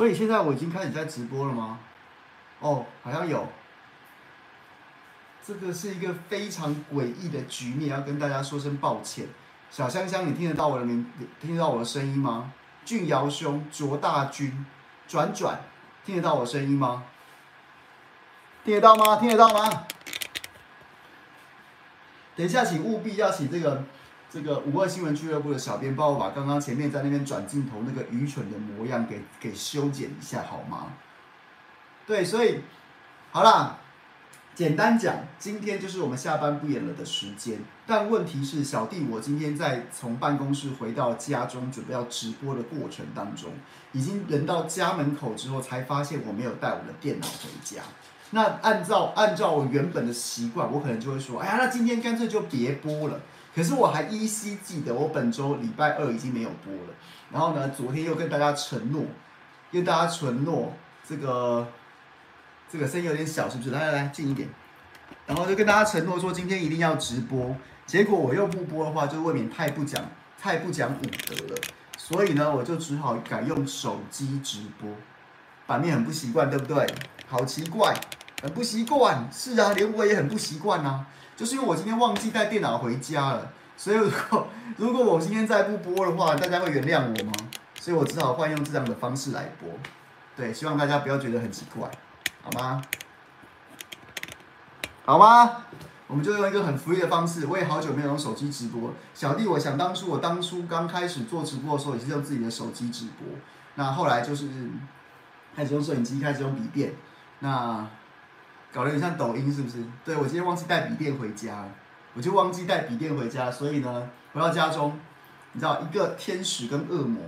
所以现在我已经开始在直播了吗？哦，好像有。这个是一个非常诡异的局面，要跟大家说声抱歉。小香香，你听得到我的名，听得到我的声音吗？俊尧兄、卓大军、转转，听得到我声音吗？听得到吗？听得到吗？等一下，请务必要请这个这个五二新闻俱乐部的小编帮我把刚刚前面在那边转镜头那个愚蠢的模样给给修剪一下好吗？对，所以好啦，简单讲，今天就是我们下班不演了的时间。但问题是，小弟我今天在从办公室回到家中准备要直播的过程当中，已经人到家门口之后，才发现我没有带我的电脑回家。那按照按照我原本的习惯，我可能就会说，哎呀，那今天干脆就别播了。可是我还依稀记得，我本周礼拜二已经没有播了。然后呢，昨天又跟大家承诺，跟大家承诺，这个这个声音有点小，是不是？来来来，近一点。然后就跟大家承诺说，今天一定要直播。结果我又不播的话，就未免太不讲太不讲武德了。所以呢，我就只好改用手机直播，版面很不习惯，对不对？好奇怪。很不习惯，是啊，连我也很不习惯啊。就是因为我今天忘记带电脑回家了，所以如果 如果我今天再不播的话，大家会原谅我吗？所以我只好换用这样的方式来播。对，希望大家不要觉得很奇怪，好吗？好吗？我们就用一个很福利的方式。我也好久没有用手机直播。小弟，我想当初我当初刚开始做直播的时候，也是用自己的手机直播。那后来就是开始用摄影机，开始用笔电。那搞得有点像抖音，是不是？对，我今天忘记带笔电回家了，我就忘记带笔电回家，所以呢，回到家中，你知道，一个天使跟恶魔，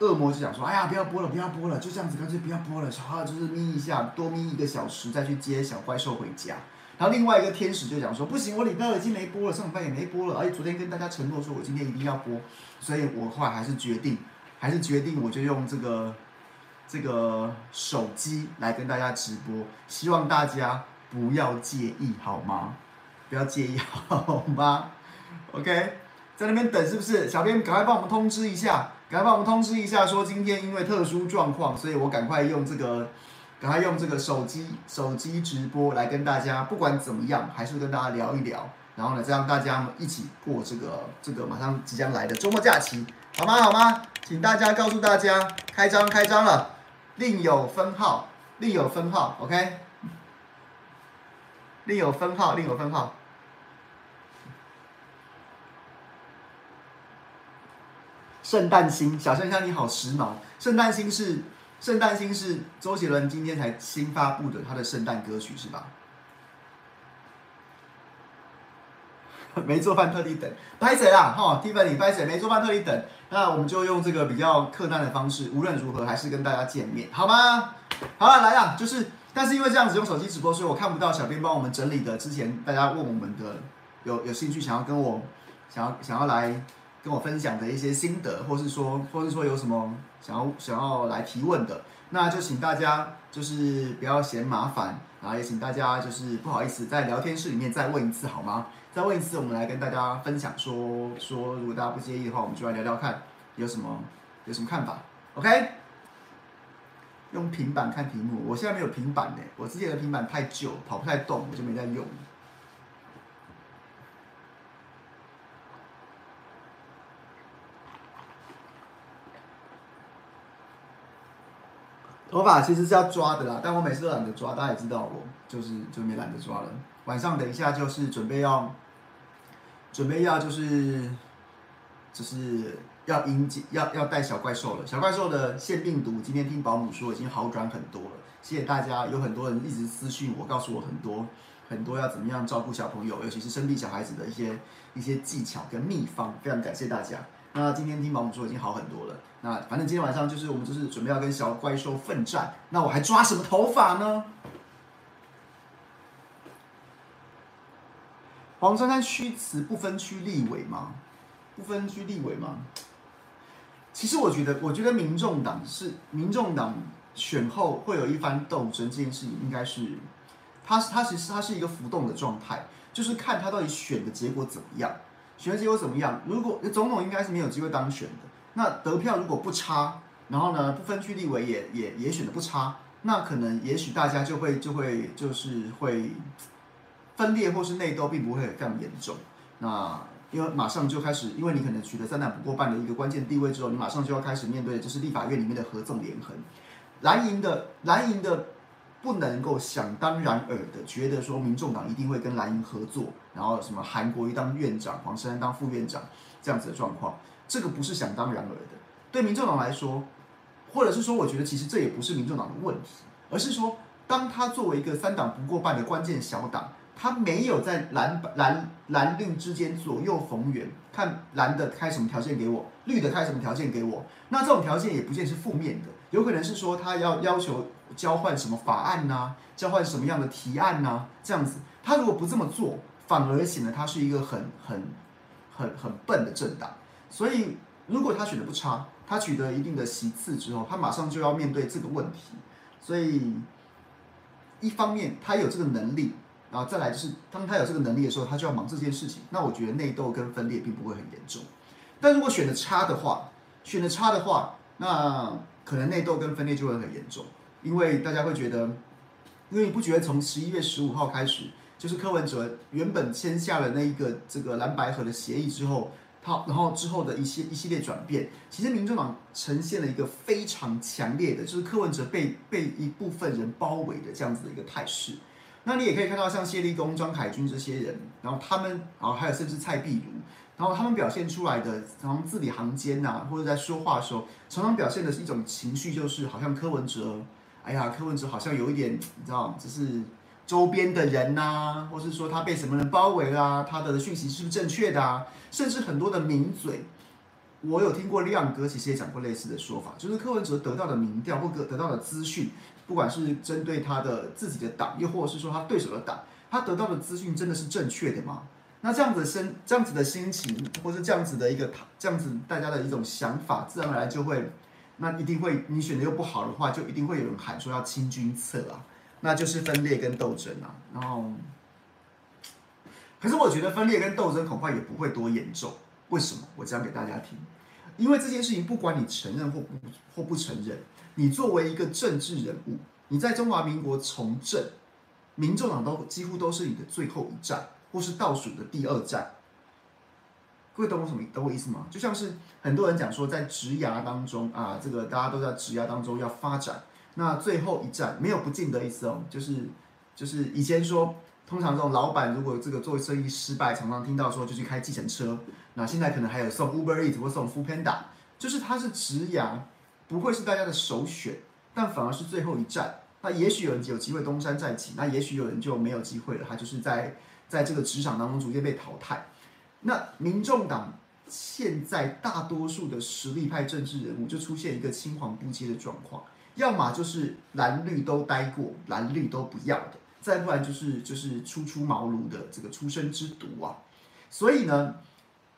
恶魔就想说，哎呀，不要播了，不要播了，就这样子，干脆不要播了，好，就是眯一下，多眯一个小时再去接小怪兽回家。然后另外一个天使就讲说，不行，我礼拜二已经没播了，上礼拜也没播了，而且昨天跟大家承诺说我今天一定要播，所以我后来还是决定，还是决定，我就用这个。这个手机来跟大家直播，希望大家不要介意好吗？不要介意好吗？OK，在那边等是不是？小编赶快帮我们通知一下，赶快帮我们通知一下，说今天因为特殊状况，所以我赶快用这个，赶快用这个手机手机直播来跟大家，不管怎么样，还是跟大家聊一聊，然后呢，再让大家一起过这个这个马上即将来的周末假期，好吗？好吗？请大家告诉大家，开张开张了。另有分号，另有分号，OK。另有分号，另有分号。圣诞星，小香香你好时髦。圣诞星是圣诞星是周杰伦今天才新发布的他的圣诞歌曲是吧？没做饭特地等，拍谁啦？哈，Tiffany 拍谁？没做饭特地等，那我们就用这个比较客难的方式，无论如何还是跟大家见面，好吗？好了，来啦，就是，但是因为这样子用手机直播，所以我看不到小编帮我们整理的之前大家问我们的有有兴趣想要跟我想要想要来跟我分享的一些心得，或是说或是说有什么想要想要来提问的，那就请大家就是不要嫌麻烦，然后也请大家就是不好意思在聊天室里面再问一次，好吗？再问一次，我们来跟大家分享说说，如果大家不介意的话，我们就来聊聊看有什么有什么看法。OK？用平板看题目，我现在没有平板呢，我之前的平板太旧，跑不太动，我就没在用。头发其实是要抓的啦，但我每次都懒得抓，大家也知道我就是就没懒得抓了。晚上等一下就是准备要，准备要就是，就是要迎接要要带小怪兽了。小怪兽的腺病毒，今天听保姆说已经好转很多了。谢谢大家，有很多人一直私讯我，告诉我很多很多要怎么样照顾小朋友，尤其是生病小孩子的一些一些技巧跟秘方，非常感谢大家。那今天听保姆说已经好很多了。那反正今天晚上就是我们就是准备要跟小怪兽奋战。那我还抓什么头发呢？黄珊珊虚词不分区立委吗？不分区立委吗？其实我觉得，我觉得民众党是民众党选后会有一番斗争，这件事情应该是，它它其实它是一个浮动的状态，就是看他到底选的结果怎么样，选的结果怎么样。如果总统应该是没有机会当选的，那得票如果不差，然后呢，不分区立委也也也选的不差，那可能也许大家就会就会就是会分裂或是内斗，并不会非常严重。那因为马上就开始，因为你可能取得三党不过半的一个关键地位之后，你马上就要开始面对的就是立法院里面的合纵连横。蓝营的蓝营的不能够想当然耳的觉得说民众党一定会跟蓝营合作，然后什么韩国瑜当院长，黄珊珊当副院长这样子的状况，这个不是想当然耳的。对民众党来说，或者是说，我觉得其实这也不是民众党的问题，而是说，当他作为一个三党不过半的关键小党，他没有在蓝蓝蓝绿之间左右逢源，看蓝的开什么条件给我，绿的开什么条件给我，那这种条件也不见是负面的，有可能是说他要要求交换什么法案呐、交换什么样的提案呐、这样子，他如果不这么做，反而显得他是一个很很很很笨的政党，所以如果他选的不差。他取得一定的席次之后，他马上就要面对这个问题，所以一方面他有这个能力，然后再来就是当他有这个能力的时候，他就要忙这件事情。那我觉得内斗跟分裂并不会很严重，但如果选的差的话，选的差的话，那可能内斗跟分裂就会很严重，因为大家会觉得，因为你不觉得从十一月十五号开始，就是柯文哲原本签下了那一个这个蓝白合的协议之后。他，然后之后的一些一系列转变，其实民众党呈现了一个非常强烈的，就是柯文哲被被一部分人包围的这样子的一个态势。那你也可以看到像谢立功、张凯军这些人，然后他们，啊还有甚至蔡壁如，然后他们表现出来的，然后字里行间呐、啊，或者在说话的时候，常常表现的是一种情绪，就是好像柯文哲，哎呀，柯文哲好像有一点，你知道，就是。周边的人呐、啊，或是说他被什么人包围啊，他的讯息是不是正确的啊？甚至很多的名嘴，我有听过亮哥其实也讲过类似的说法，就是柯文哲得到的民调或得得到的资讯，不管是针对他的自己的党，又或者是说他对手的党，他得到的资讯真的是正确的吗？那这样子心这样子的心情，或是这样子的一个这样子大家的一种想法，自然而然就会，那一定会你选的又不好的话，就一定会有人喊说要清君侧啊。那就是分裂跟斗争啊，然后，可是我觉得分裂跟斗争恐怕也不会多严重。为什么？我讲给大家听，因为这件事情不管你承认或不或不承认，你作为一个政治人物，你在中华民国从政，民众党都几乎都是你的最后一站，或是倒数的第二站。各位懂我什么？懂我意思吗？就像是很多人讲说，在职涯当中啊，这个大家都在职涯当中要发展。那最后一站没有不进的意思哦，就是就是以前说，通常这种老板如果这个做生意失败，常常听到说就去开计程车。那现在可能还有送 Uber Eats 或送 Foodpanda，就是它是职涯，不会是大家的首选，但反而是最后一站。那也许有人有机会东山再起，那也许有人就没有机会了，他就是在在这个职场当中逐渐被淘汰。那民众党现在大多数的实力派政治人物就出现一个青黄不接的状况。要么就是蓝绿都待过，蓝绿都不要的，再不然就是就是初出茅庐的这个初生之犊啊。所以呢，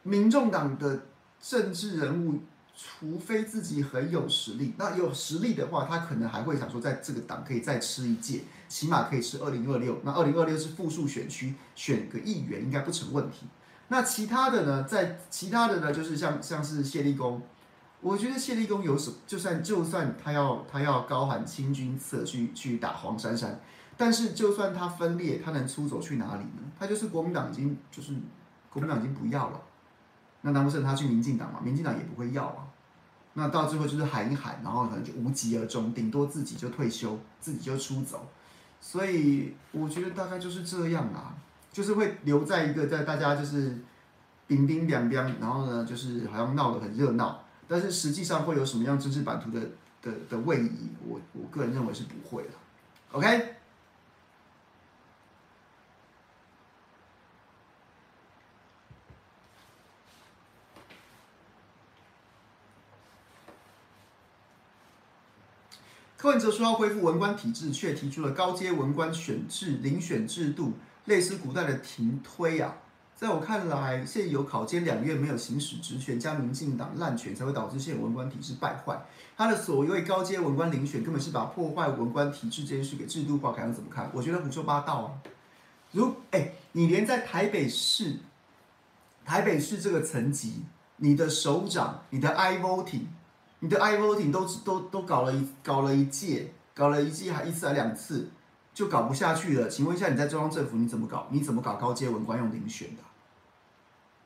民众党的政治人物，除非自己很有实力，那有实力的话，他可能还会想说，在这个党可以再吃一届，起码可以吃二零二六。那二零二六是复数选区，选个议员应该不成问题。那其他的呢，在其他的呢，就是像像是谢立功。我觉得谢立功有什，就算就算他要他要高喊清君侧去去打黄珊珊，但是就算他分裂，他能出走去哪里呢？他就是国民党已经就是国民党已经不要了，那难不成他去民进党嘛？民进党也不会要啊。那到最后就是喊一喊，然后可能就无疾而终，顶多自己就退休，自己就出走。所以我觉得大概就是这样啊，就是会留在一个在大家就是冰冰凉凉，然后呢就是好像闹得很热闹。但是实际上会有什么样政治版图的的的位移？我我个人认为是不会的。OK，柯文哲说要恢复文官体制，却提出了高阶文官选制、遴选制度，类似古代的停推啊。在我看来，现有考监两院没有行使职权，加民进党滥权，才会导致现有文官体制败坏。他的所谓高阶文官遴选，根本是把破坏文官体制这件事给制度化，看你怎么看？我觉得胡说八道啊！如哎，你连在台北市，台北市这个层级，你的首长、你的 I voting，你的 I voting 都都都搞了一搞了一届，搞了一届还一次还两次，就搞不下去了。请问一下，你在中央政府你怎么搞？你怎么搞高阶文官用遴选的？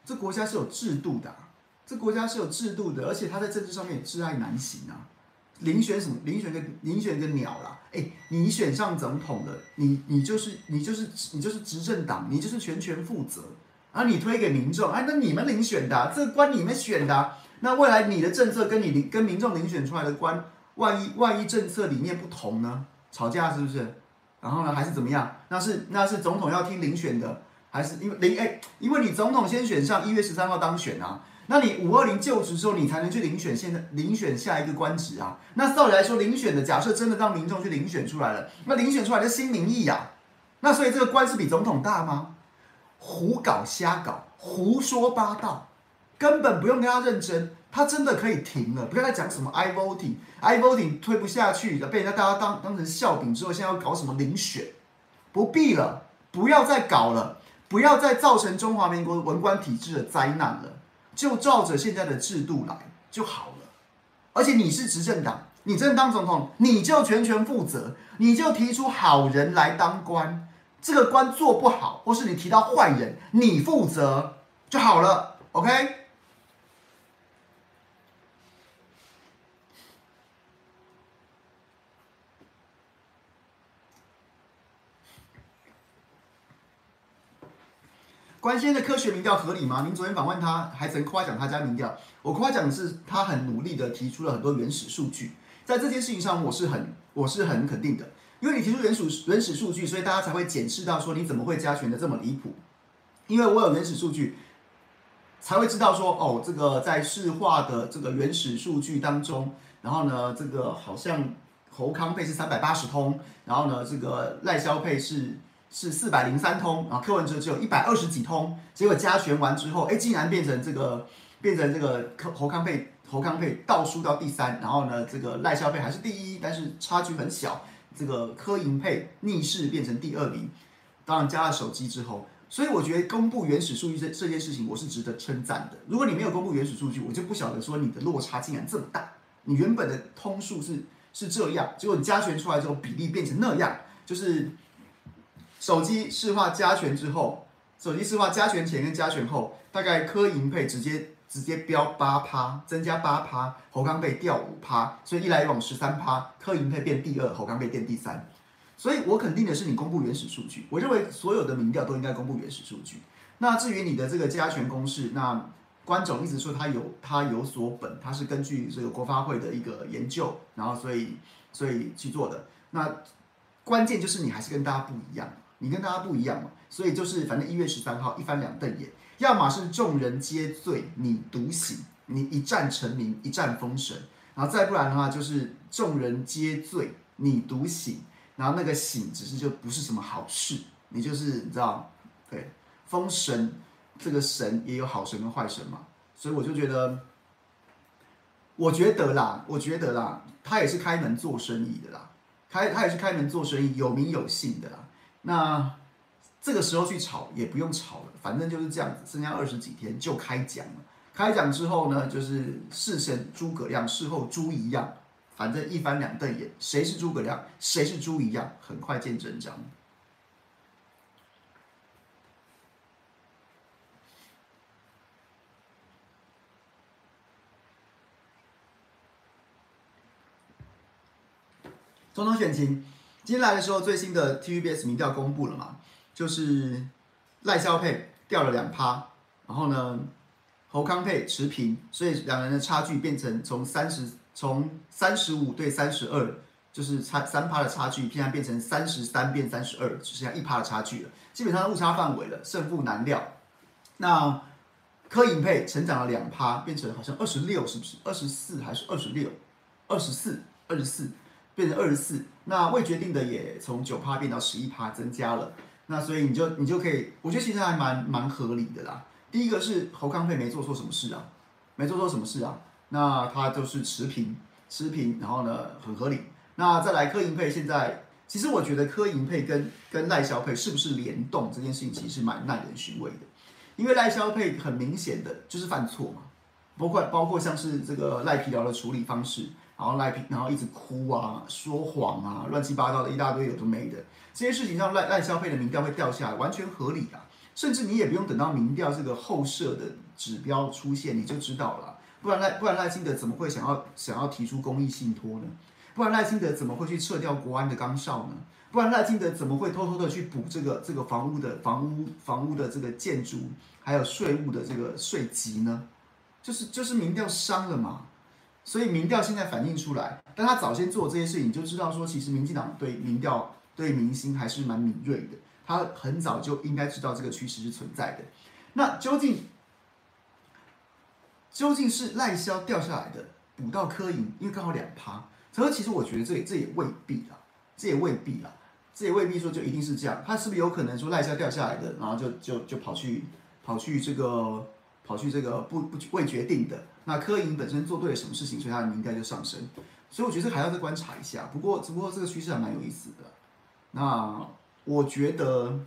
这国家是有制度的，这国家是有制度的，而且他在政治上面也窒碍难行啊。遴选什么？遴选个遴选个鸟啦！哎，你选上总统了，你你就是你就是你就是执政党，你就是全权负责，而你推给民众，哎，那你们遴选的，这关你们选的。那未来你的政策跟你跟民众遴选出来的官，万一万一政策理念不同呢？吵架是不是？然后呢，还是怎么样？那是那是总统要听遴选的，还是因为遴哎，因为你总统先选上，一月十三号当选啊，那你五二零就职之后，你才能去遴选现在遴选下一个官职啊。那照理来说，遴选的假设真的让民众去遴选出来了，那遴选出来的新民意呀，那所以这个官是比总统大吗？胡搞瞎搞，胡说八道。根本不用跟他认真，他真的可以停了。不要再讲什么 I voting，I voting 推不下去的，被人家大家当当成笑柄之后，现在要搞什么遴选，不必了，不要再搞了，不要再造成中华民国文官体制的灾难了，就照着现在的制度来就好了。而且你是执政党，你真的当总统，你就全权负责，你就提出好人来当官，这个官做不好，或是你提到坏人，你负责就好了，OK？关先的科学民调合理吗？您昨天访问他，还曾夸奖他家民调。我夸奖的是他很努力的提出了很多原始数据，在这件事情上，我是很我是很肯定的，因为你提出原始原始数据，所以大家才会检视到说你怎么会加权的这么离谱。因为我有原始数据，才会知道说哦，这个在市话的这个原始数据当中，然后呢，这个好像侯康配是三百八十通，然后呢，这个赖萧配是。是四百零三通，然后柯文哲只有一百二十几通，结果加权完之后，哎，竟然变成这个，变成这个侯康配侯康配倒数到第三，然后呢，这个赖萧配还是第一，但是差距很小，这个柯银配逆势变成第二名，当然加了手机之后，所以我觉得公布原始数据这这件事情，我是值得称赞的。如果你没有公布原始数据，我就不晓得说你的落差竟然这么大，你原本的通数是是这样，结果你加权出来之后比例变成那样，就是。手机市话加权之后，手机市话加权前跟加权后，大概柯银配直接直接飙八趴，增加八趴，侯康配掉五趴，所以一来一往十三趴，柯银配变第二，侯康配变第三。所以我肯定的是你公布原始数据，我认为所有的民调都应该公布原始数据。那至于你的这个加权公式，那关总一直说他有他有所本，他是根据这个国发会的一个研究，然后所以所以去做的。那关键就是你还是跟大家不一样。你跟大家不一样嘛，所以就是反正一月十三号一翻两瞪眼，要么是众人皆醉你独醒，你一战成名一战封神，然后再不然的话就是众人皆醉你独醒，然后那个醒只是就不是什么好事，你就是你知道，对，封神这个神也有好神跟坏神嘛，所以我就觉得，我觉得啦，我觉得啦，他也是开门做生意的啦，开他也是开门做生意有名有姓的啦。那这个时候去炒也不用炒了，反正就是这样子，剩下二十几天就开奖了。开奖之后呢，就是事前诸葛亮，事后猪一样，反正一翻两瞪眼，谁是诸葛亮，谁是猪一样，很快见真章。总统选情。今天来的时候，最新的 TVBS 民调公布了嘛，就是赖萧配掉了两趴，然后呢，侯康配持平，所以两人的差距变成从三十从三十五对三十二，就是差三趴的差距，现在变成三十三变三十二，只剩下一趴的差距了，基本上误差范围了，胜负难料。那柯银配成长了两趴，变成好像二十六，是不是二十四还是二十六？二十四，二十四。变成二十四，那未决定的也从九趴变到十一趴增加了，那所以你就你就可以，我觉得其实还蛮蛮合理的啦。第一个是侯康配没做错什么事啊，没做错什么事啊，那他就是持平持平，然后呢很合理。那再来柯银配现在，其实我觉得柯银配跟跟赖萧配是不是联动这件事情其实是蛮耐人寻味的，因为赖萧配很明显的就是犯错嘛，包括包括像是这个赖皮寮的处理方式，然后赖皮然后一直哭啊、说谎啊、乱七八糟的一大堆有的没的，这些事情让赖赖消费的民调会掉下来，完全合理啊。甚至你也不用等到民调这个后设的指标出现，你就知道了。不然赖不然赖清德怎么会想要想要提出公益信托呢？不然赖清德怎么会去撤掉国安的岗哨呢？不然赖清德怎么会偷偷的去补这个这个房屋的房屋房屋的这个建筑还有税务的这个税籍呢？就是就是民调伤了嘛。所以民调现在反映出来，但他早先做这些事情，就知道说其实民进党对民调对民心还是蛮敏锐的。他很早就应该知道这个趋势是存在的，那究竟究竟是赖萧掉下来的补到柯银，因为刚好两趴，可是其实我觉得这也这也未必啦，这也未必啦，这也未必说就一定是这样，他是不是有可能说赖萧掉下来的，然后就就就跑去跑去这个跑去这个不不未决定的，那柯银本身做对了什么事情，所以他的民调就上升，所以我觉得还要再观察一下，不过只不过这个趋势还蛮有意思的，那。我觉得，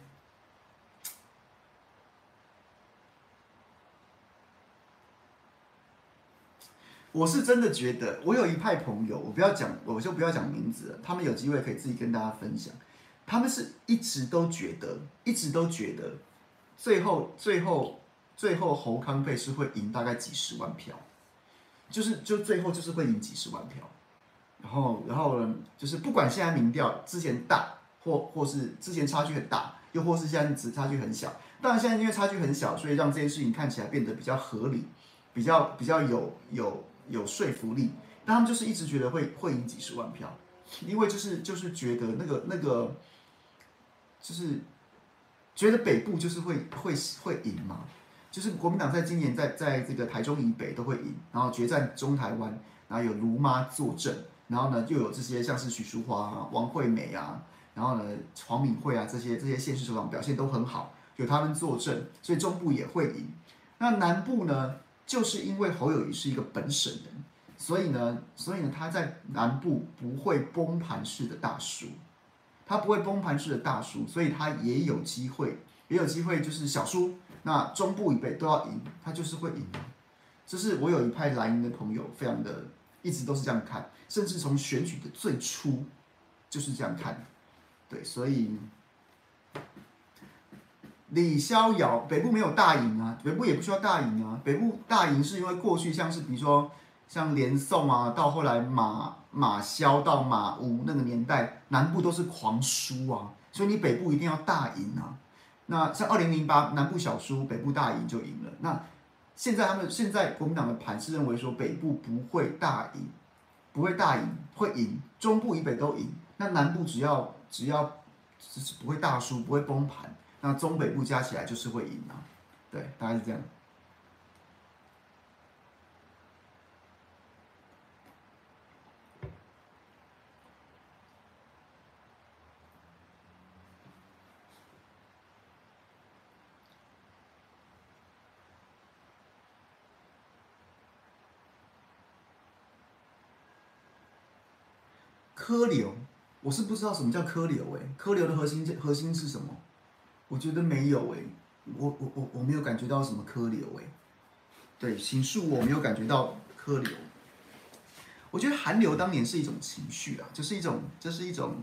我是真的觉得，我有一派朋友，我不要讲，我就不要讲名字。他们有机会可以自己跟大家分享。他们是一直都觉得，一直都觉得，最后、最后、最后，侯康配是会赢大概几十万票，就是就最后就是会赢几十万票。然后，然后呢，就是不管现在民调之前大。或或是之前差距很大，又或是现在只差距很小。当然现在因为差距很小，所以让这件事情看起来变得比较合理，比较比较有有有说服力。但他们就是一直觉得会会赢几十万票，因为就是就是觉得那个那个就是觉得北部就是会会会赢嘛，就是国民党在今年在在这个台中以北都会赢，然后决战中台湾，然后有卢妈坐镇，然后呢又有这些像是许淑华啊、王惠美啊。然后呢，黄敏惠啊，这些这些县市首长表现都很好，有他们坐镇，所以中部也会赢。那南部呢，就是因为侯友宜是一个本省人，所以呢，所以呢，他在南部不会崩盘式的大输，他不会崩盘式的大输，所以他也有机会，也有机会就是小输。那中部以北都要赢，他就是会赢。这是我有一派蓝营的朋友，非常的一直都是这样看，甚至从选举的最初就是这样看。对，所以李逍遥北部没有大赢啊，北部也不需要大赢啊。北部大赢是因为过去像是比如说像连宋啊，到后来马马萧到马吴那个年代，南部都是狂输啊，所以你北部一定要大赢啊。那像二零零八南部小输，北部大赢就赢了。那现在他们现在国民党的盘是认为说北部不会大赢，不会大赢，会赢中部以北都赢，那南部只要。只要只是不会大输，不会崩盘，那中北部加起来就是会赢啊，对，大概是这样。柯流。我是不知道什么叫柯流哎，柯流的核心核心是什么？我觉得没有哎，我我我我没有感觉到什么柯流哎，对，请恕我没有感觉到柯流。我觉得韩流当年是一种情绪啊，就是一种，就是一种。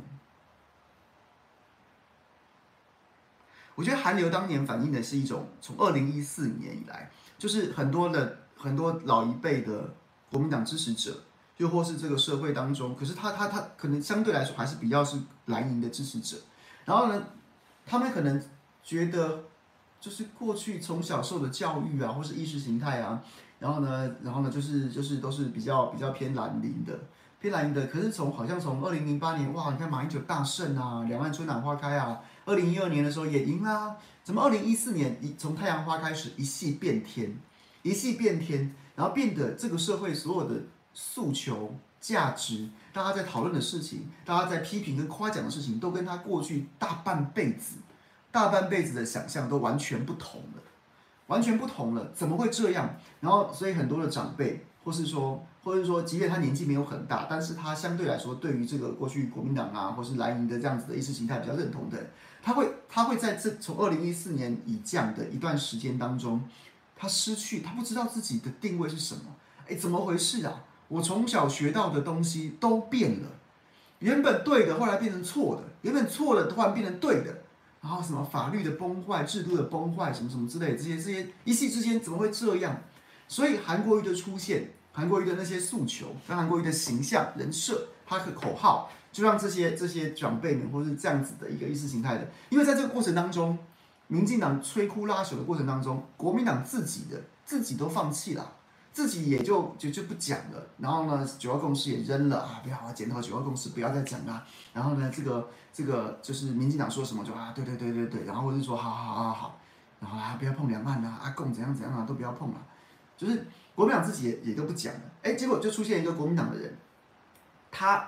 我觉得韩流当年反映的是一种，从二零一四年以来，就是很多的很多老一辈的国民党支持者。又或是这个社会当中，可是他他他可能相对来说还是比较是蓝营的支持者，然后呢，他们可能觉得就是过去从小受的教育啊，或是意识形态啊，然后呢，然后呢，就是就是都是比较比较偏蓝营的，偏蓝营的。可是从好像从二零零八年哇，你看马英九大胜啊，两岸春暖花开啊，二零一二年的时候也赢啦，怎么二零一四年一从太阳花开始一系变天，一系变天，然后变得这个社会所有的。诉求、价值，大家在讨论的事情，大家在批评跟夸奖的事情，都跟他过去大半辈子、大半辈子的想象都完全不同了，完全不同了，怎么会这样？然后，所以很多的长辈，或是说，或者说，即便他年纪没有很大，但是他相对来说，对于这个过去国民党啊，或是蓝营的这样子的意识形态比较认同的，他会，他会在这从二零一四年以降的一段时间当中，他失去，他不知道自己的定位是什么。哎，怎么回事啊？我从小学到的东西都变了，原本对的，后来变成错的；原本错的，突然变成对的。然后什么法律的崩坏、制度的崩坏，什么什么之类，这些这些一夕之间怎么会这样？所以韩国瑜的出现，韩国瑜的那些诉求，跟韩国瑜的形象、人设，他的口号，就让这些这些长辈们，或是这样子的一个意识形态的，因为在这个过程当中，民进党摧枯拉朽的过程当中，国民党自己的自己都放弃了。自己也就就就不讲了，然后呢，九二共识也扔了啊，不要啊，检讨九二共识，不要再讲了。然后呢，这个这个就是民进党说什么就啊，对对对对对，然后我就说好好好好好，然后啊，不要碰两岸啊，阿共怎样怎样啊，都不要碰了。就是国民党自己也也都不讲了，哎，结果就出现一个国民党的人，他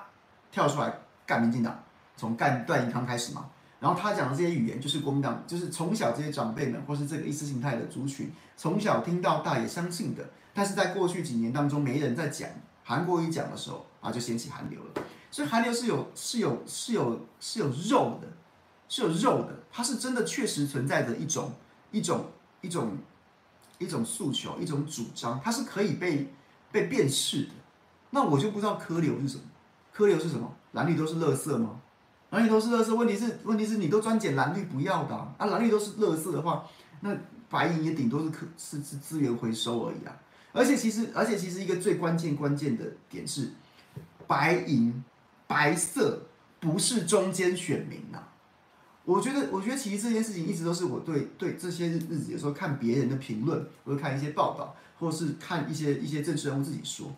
跳出来干民进党，从干段宜康开始嘛。然后他讲的这些语言，就是国民党，就是从小这些长辈们或是这个意识形态的族群，从小听到大也相信的。但是在过去几年当中，没人在讲，韩国语讲的时候啊，就掀起韩流了。所以韩流是有是有是有是有肉的，是有肉的，它是真的确实存在的一种一种一种一种诉求，一种主张，它是可以被被辨识的。那我就不知道柯流是什么，柯流是什么？蓝绿都是垃圾吗？蓝绿都是乐色，问题是问题是你都专捡蓝绿不要的啊，蓝绿都是乐色的话，那白银也顶多是可是是资源回收而已啊。而且其实而且其实一个最关键关键的点是，白银白色不是中间选民呐、啊。我觉得我觉得其实这件事情一直都是我对对这些日子有时候看别人的评论，或者看一些报道，或是看一些一些政治人物自己说。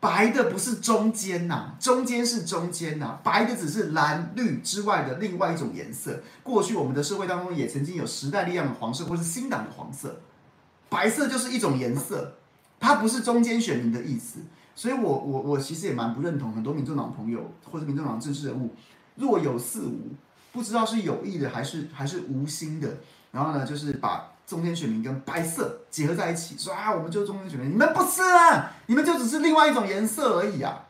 白的不是中间呐、中间是中间呐、白的只是蓝绿之外的另外一种颜色。过去我们的社会当中也曾经有时代力量的黄色，或是新党的黄色，白色就是一种颜色，它不是中间选民的意思。所以我我我其实也蛮不认同很多民众党朋友或者民众党政治人物若有似无，不知道是有意的还是还是无心的，然后呢就是把。中间选民跟白色结合在一起，说啊，我们就是中间选民，你们不是啊，你们就只是另外一种颜色而已啊。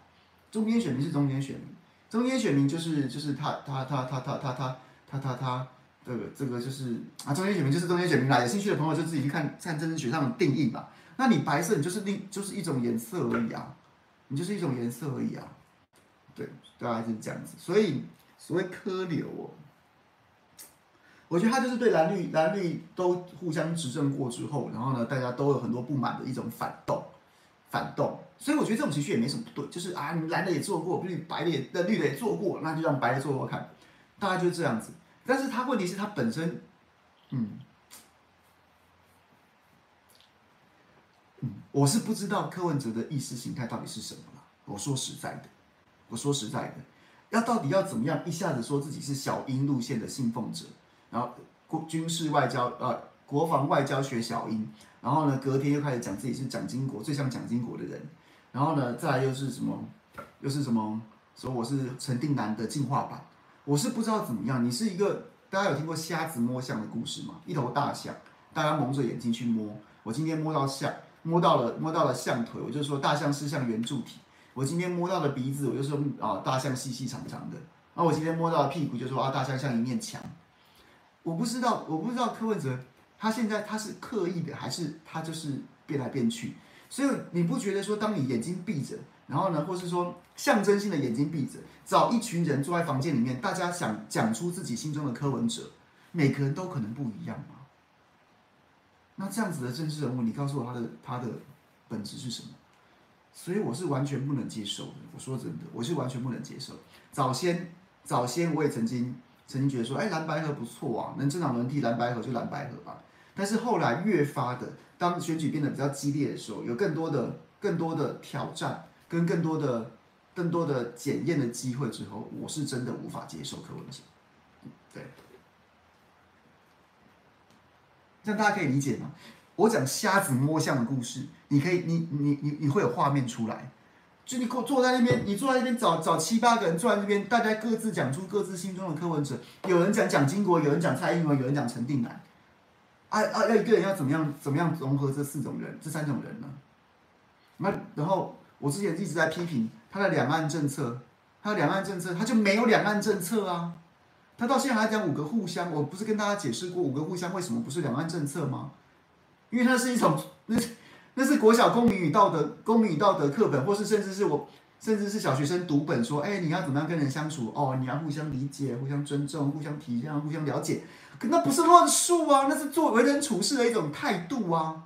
中间选民是中间选民，中间选民就是就是他他他他他他他他他他这个这个就是啊，中间选民就是中间选民啦。有兴趣的朋友就自己去看看政治学上的定义吧。那你白色，你就是另就是一种颜色而已啊，你就是一种颜色而已啊。对，大概是这样子。所以所谓科流哦。我觉得他就是对蓝绿蓝绿都互相执政过之后，然后呢，大家都有很多不满的一种反动，反动。所以我觉得这种情绪也没什么不对，就是啊，你蓝的也做过，绿白的也绿的也做过，那就让白的做做看，大概就是这样子。但是他问题是他本身，嗯，嗯，我是不知道柯文哲的意识形态到底是什么了。我说实在的，我说实在的，要到底要怎么样一下子说自己是小英路线的信奉者？然后国军事外交呃国防外交学小英，然后呢隔天又开始讲自己是蒋经国最像蒋经国的人，然后呢再来又是什么又是什么说我是陈定南的进化版，我是不知道怎么样。你是一个大家有听过瞎子摸象的故事吗？一头大象，大家蒙着眼睛去摸，我今天摸到象，摸到了摸到了象腿，我就说大象是像圆柱体。我今天摸到了鼻子，我就说啊大象细细长长的。然后我今天摸到了屁股，就说啊大象像一面墙。我不知道，我不知道柯文哲他现在他是刻意的，还是他就是变来变去？所以你不觉得说，当你眼睛闭着，然后呢，或是说象征性的眼睛闭着，找一群人坐在房间里面，大家想讲出自己心中的柯文哲，每个人都可能不一样吗？那这样子的政治人物，你告诉我他的他的本质是什么？所以我是完全不能接受的。我说真的，我是完全不能接受。早先早先我也曾经。曾经觉得说，哎，蓝白合不错啊，能正常轮替蓝白合就蓝白合吧。但是后来越发的，当选举变得比较激烈的时候，有更多的、更多的挑战跟更多的、更多的检验的机会之后，我是真的无法接受柯文哲。对，这样大家可以理解吗？我讲瞎子摸象的故事，你可以，你你你你会有画面出来。就你坐在那边，你坐在那边找找七八个人坐在那边，大家各自讲出各自心中的柯文哲。有人讲蒋经国，有人讲蔡英文，有人讲陈定南。啊啊！要一个人要怎么样怎么样融合这四种人，这三种人呢？那然后我之前一直在批评他的两岸政策，他的两岸政策他就没有两岸政策啊！他到现在还讲五个互相，我不是跟大家解释过五个互相为什么不是两岸政策吗？因为它是一种那那是国小公民与道德公民与道德课本，或是甚至是我甚至是小学生读本说，哎，你要怎么样跟人相处？哦，你要互相理解、互相尊重、互相体谅、互相了解。可那不是论述啊，那是做为人处事的一种态度啊。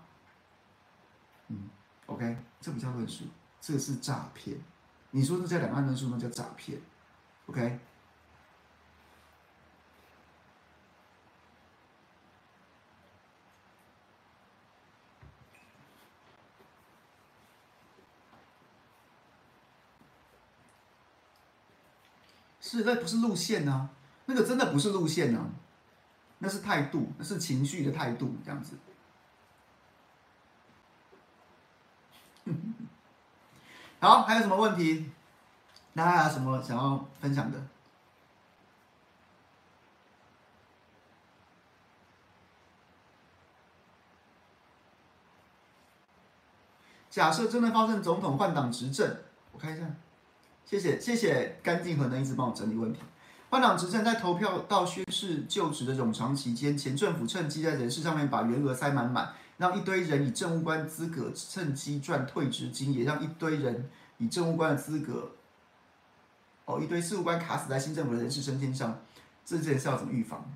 嗯，OK，这不叫论述，这是诈骗。你说这叫两岸论述，那叫诈骗。OK。是，那不是路线啊，那个真的不是路线啊，那是态度，那是情绪的态度，这样子。好，还有什么问题？大家还有什么想要分享的？假设真的发生总统换党执政，我看一下。谢谢谢谢干净和能一直帮我整理问题。换党执政在投票到宣誓就职的冗长期间，前政府趁机在人事上面把员额塞满满，让一堆人以政务官资格趁机赚退职金，也让一堆人以政务官的资格，哦，一堆事务官卡死在新政府的人事升迁上，这件事要怎么预防？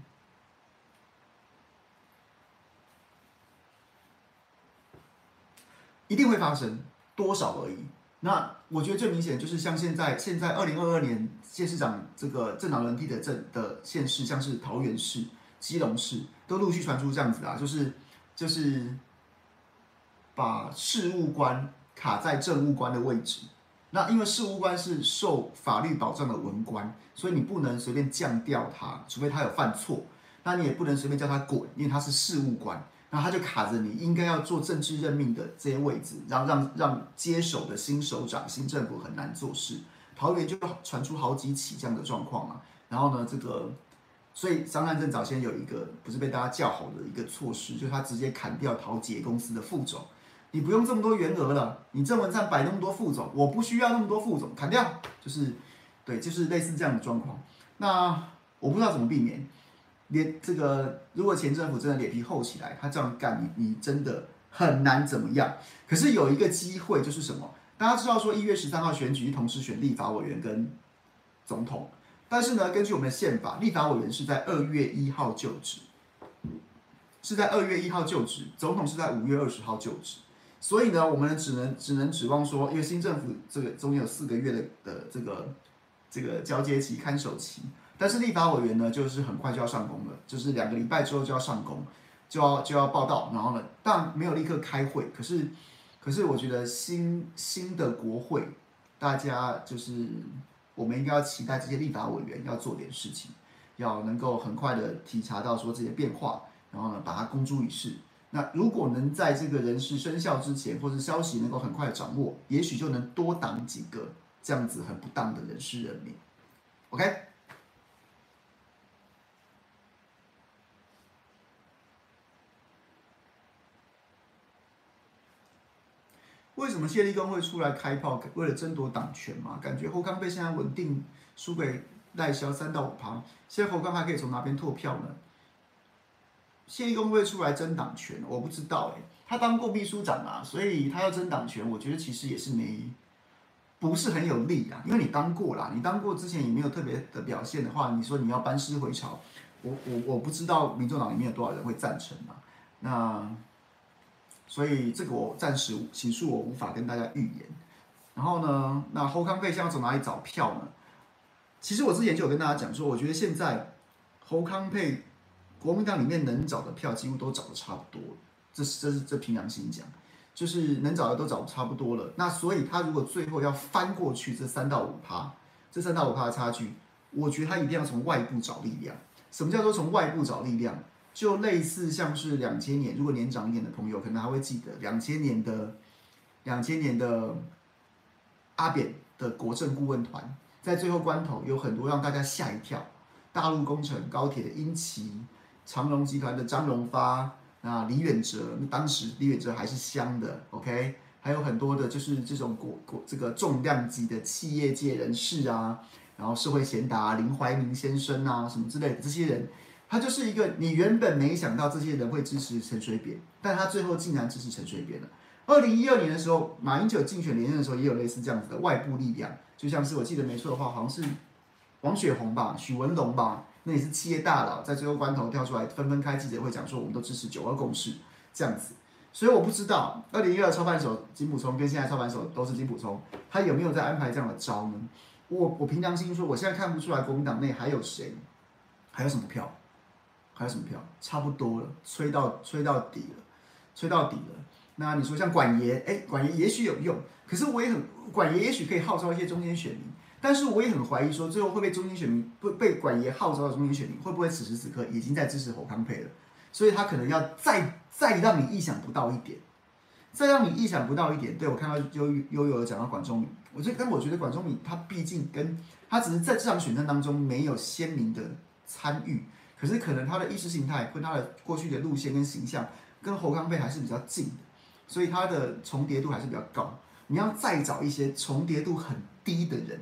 一定会发生，多少而已。那我觉得最明显就是像现在，现在二零二二年县市长这个政党轮替的政的县市，像是桃园市、基隆市，都陆续传出这样子啊，就是就是把事务官卡在政务官的位置。那因为事务官是受法律保障的文官，所以你不能随便降调他，除非他有犯错。那你也不能随便叫他滚，因为他是事务官。然后他就卡着你，应该要做政治任命的这些位置，然后让让接手的新首长、新政府很难做事。桃园就传出好几起这样的状况嘛。然后呢，这个所以张善政早先有一个不是被大家叫好的一个措施，就是他直接砍掉桃捷公司的副总，你不用这么多员额了，你郑文灿摆那么多副总，我不需要那么多副总，砍掉，就是对，就是类似这样的状况。那我不知道怎么避免。脸这个，如果前政府真的脸皮厚起来，他这样干你，你真的很难怎么样。可是有一个机会就是什么？大家知道说一月十三号选举同时选立法委员跟总统，但是呢，根据我们的宪法，立法委员是在二月一号就职，是在二月一号就职，总统是在五月二十号就职。所以呢，我们只能只能指望说，因为新政府这个中间有四个月的的这个这个交接期、看守期。但是立法委员呢，就是很快就要上工了，就是两个礼拜之后就要上工，就要就要报到，然后呢，但没有立刻开会，可是，可是我觉得新新的国会，大家就是我们应该要期待这些立法委员要做点事情，要能够很快的体察到说这些变化，然后呢，把它公诸于世。那如果能在这个人事生效之前，或者消息能够很快掌握，也许就能多挡几个这样子很不当的人事任命。OK。为什么谢立功会出来开炮？为了争夺党权嘛？感觉侯康被现在稳定输给赖萧三到五趴，现在侯康还可以从哪边拓票呢？谢立功会出来争党权？我不知道哎，他当过秘书长啊，所以他要争党权，我觉得其实也是没不是很有利啊。因为你当过啦，你当过之前也没有特别的表现的话，你说你要班师回朝，我我我不知道民众党里面有多少人会赞成嘛？那。所以这个我暂时起诉我无法跟大家预言。然后呢，那侯康配现在要从哪里找票呢？其实我之前就有跟大家讲说，我觉得现在侯康配国民党里面能找的票几乎都找的差不多。这是这是这凭良心讲，就是能找的都找的差不多了。那所以他如果最后要翻过去这三到五趴，这三到五趴的差距，我觉得他一定要从外部找力量。什么叫做从外部找力量？就类似像是两千年，如果年长一点的朋友可能还会记得两千年的两千年的阿扁的国政顾问团，在最后关头有很多让大家吓一跳，大陆工程高铁的英奇，长隆集团的张荣发，啊李远哲，当时李远哲还是香的，OK，还有很多的就是这种国国这个重量级的企业界人士啊，然后社会贤达林怀民先生啊什么之类的这些人。他就是一个你原本没想到这些人会支持陈水扁，但他最后竟然支持陈水扁了。二零一二年的时候，马英九竞选连任的时候，也有类似这样子的外部力量，就像是我记得没错的话，好像是王雪红吧、许文龙吧，那也是企业大佬，在最后关头跳出来，纷纷开记者会讲说，我们都支持九二共识这样子。所以我不知道二零一二操盘手金普聪跟现在操盘手都是金普聪，他有没有在安排这样的招呢？我我凭良心说，我现在看不出来国民党内还有谁，还有什么票，还有什么票，差不多了，吹到吹到底了，吹到底了。那你说像管爷，哎，管爷也许有用，可是我也很管爷也许可以号召一些中间选民，但是我也很怀疑说，最后会被中间选民不被管爷号召的中间选民，会不会此时此刻已经在支持侯康配了？所以他可能要再再让你意想不到一点，再让你意想不到一点。对，我看到悠悠悠有讲到管中敏，我觉得，但我觉得管中敏他毕竟跟他只是在这场选战当中没有鲜明的参与，可是可能他的意识形态跟他的过去的路线跟形象跟侯康配还是比较近的。所以他的重叠度还是比较高。你要再找一些重叠度很低的人，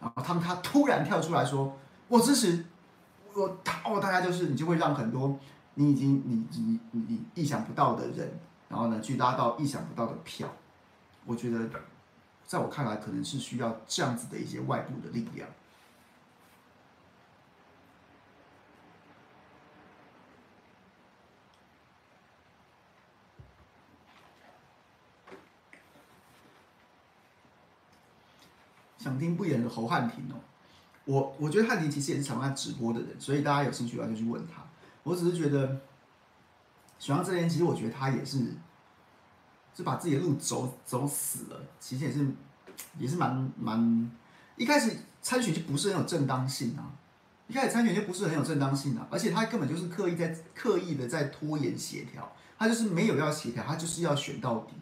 然后他们他突然跳出来说“我支持”，我哦，大家就是你就会让很多你已经你你你意想不到的人，然后呢去拉到意想不到的票。我觉得，在我看来，可能是需要这样子的一些外部的力量。想听不演的侯汉廷哦，我我觉得汉廷其实也是常看直播的人，所以大家有兴趣的话就去问他。我只是觉得，选上这人，其实我觉得他也是，是把自己的路走走死了。其实也是，也是蛮蛮，一开始参选就不是很有正当性啊，一开始参选就不是很有正当性啊，而且他根本就是刻意在刻意的在拖延协调，他就是没有要协调，他就是要选到底。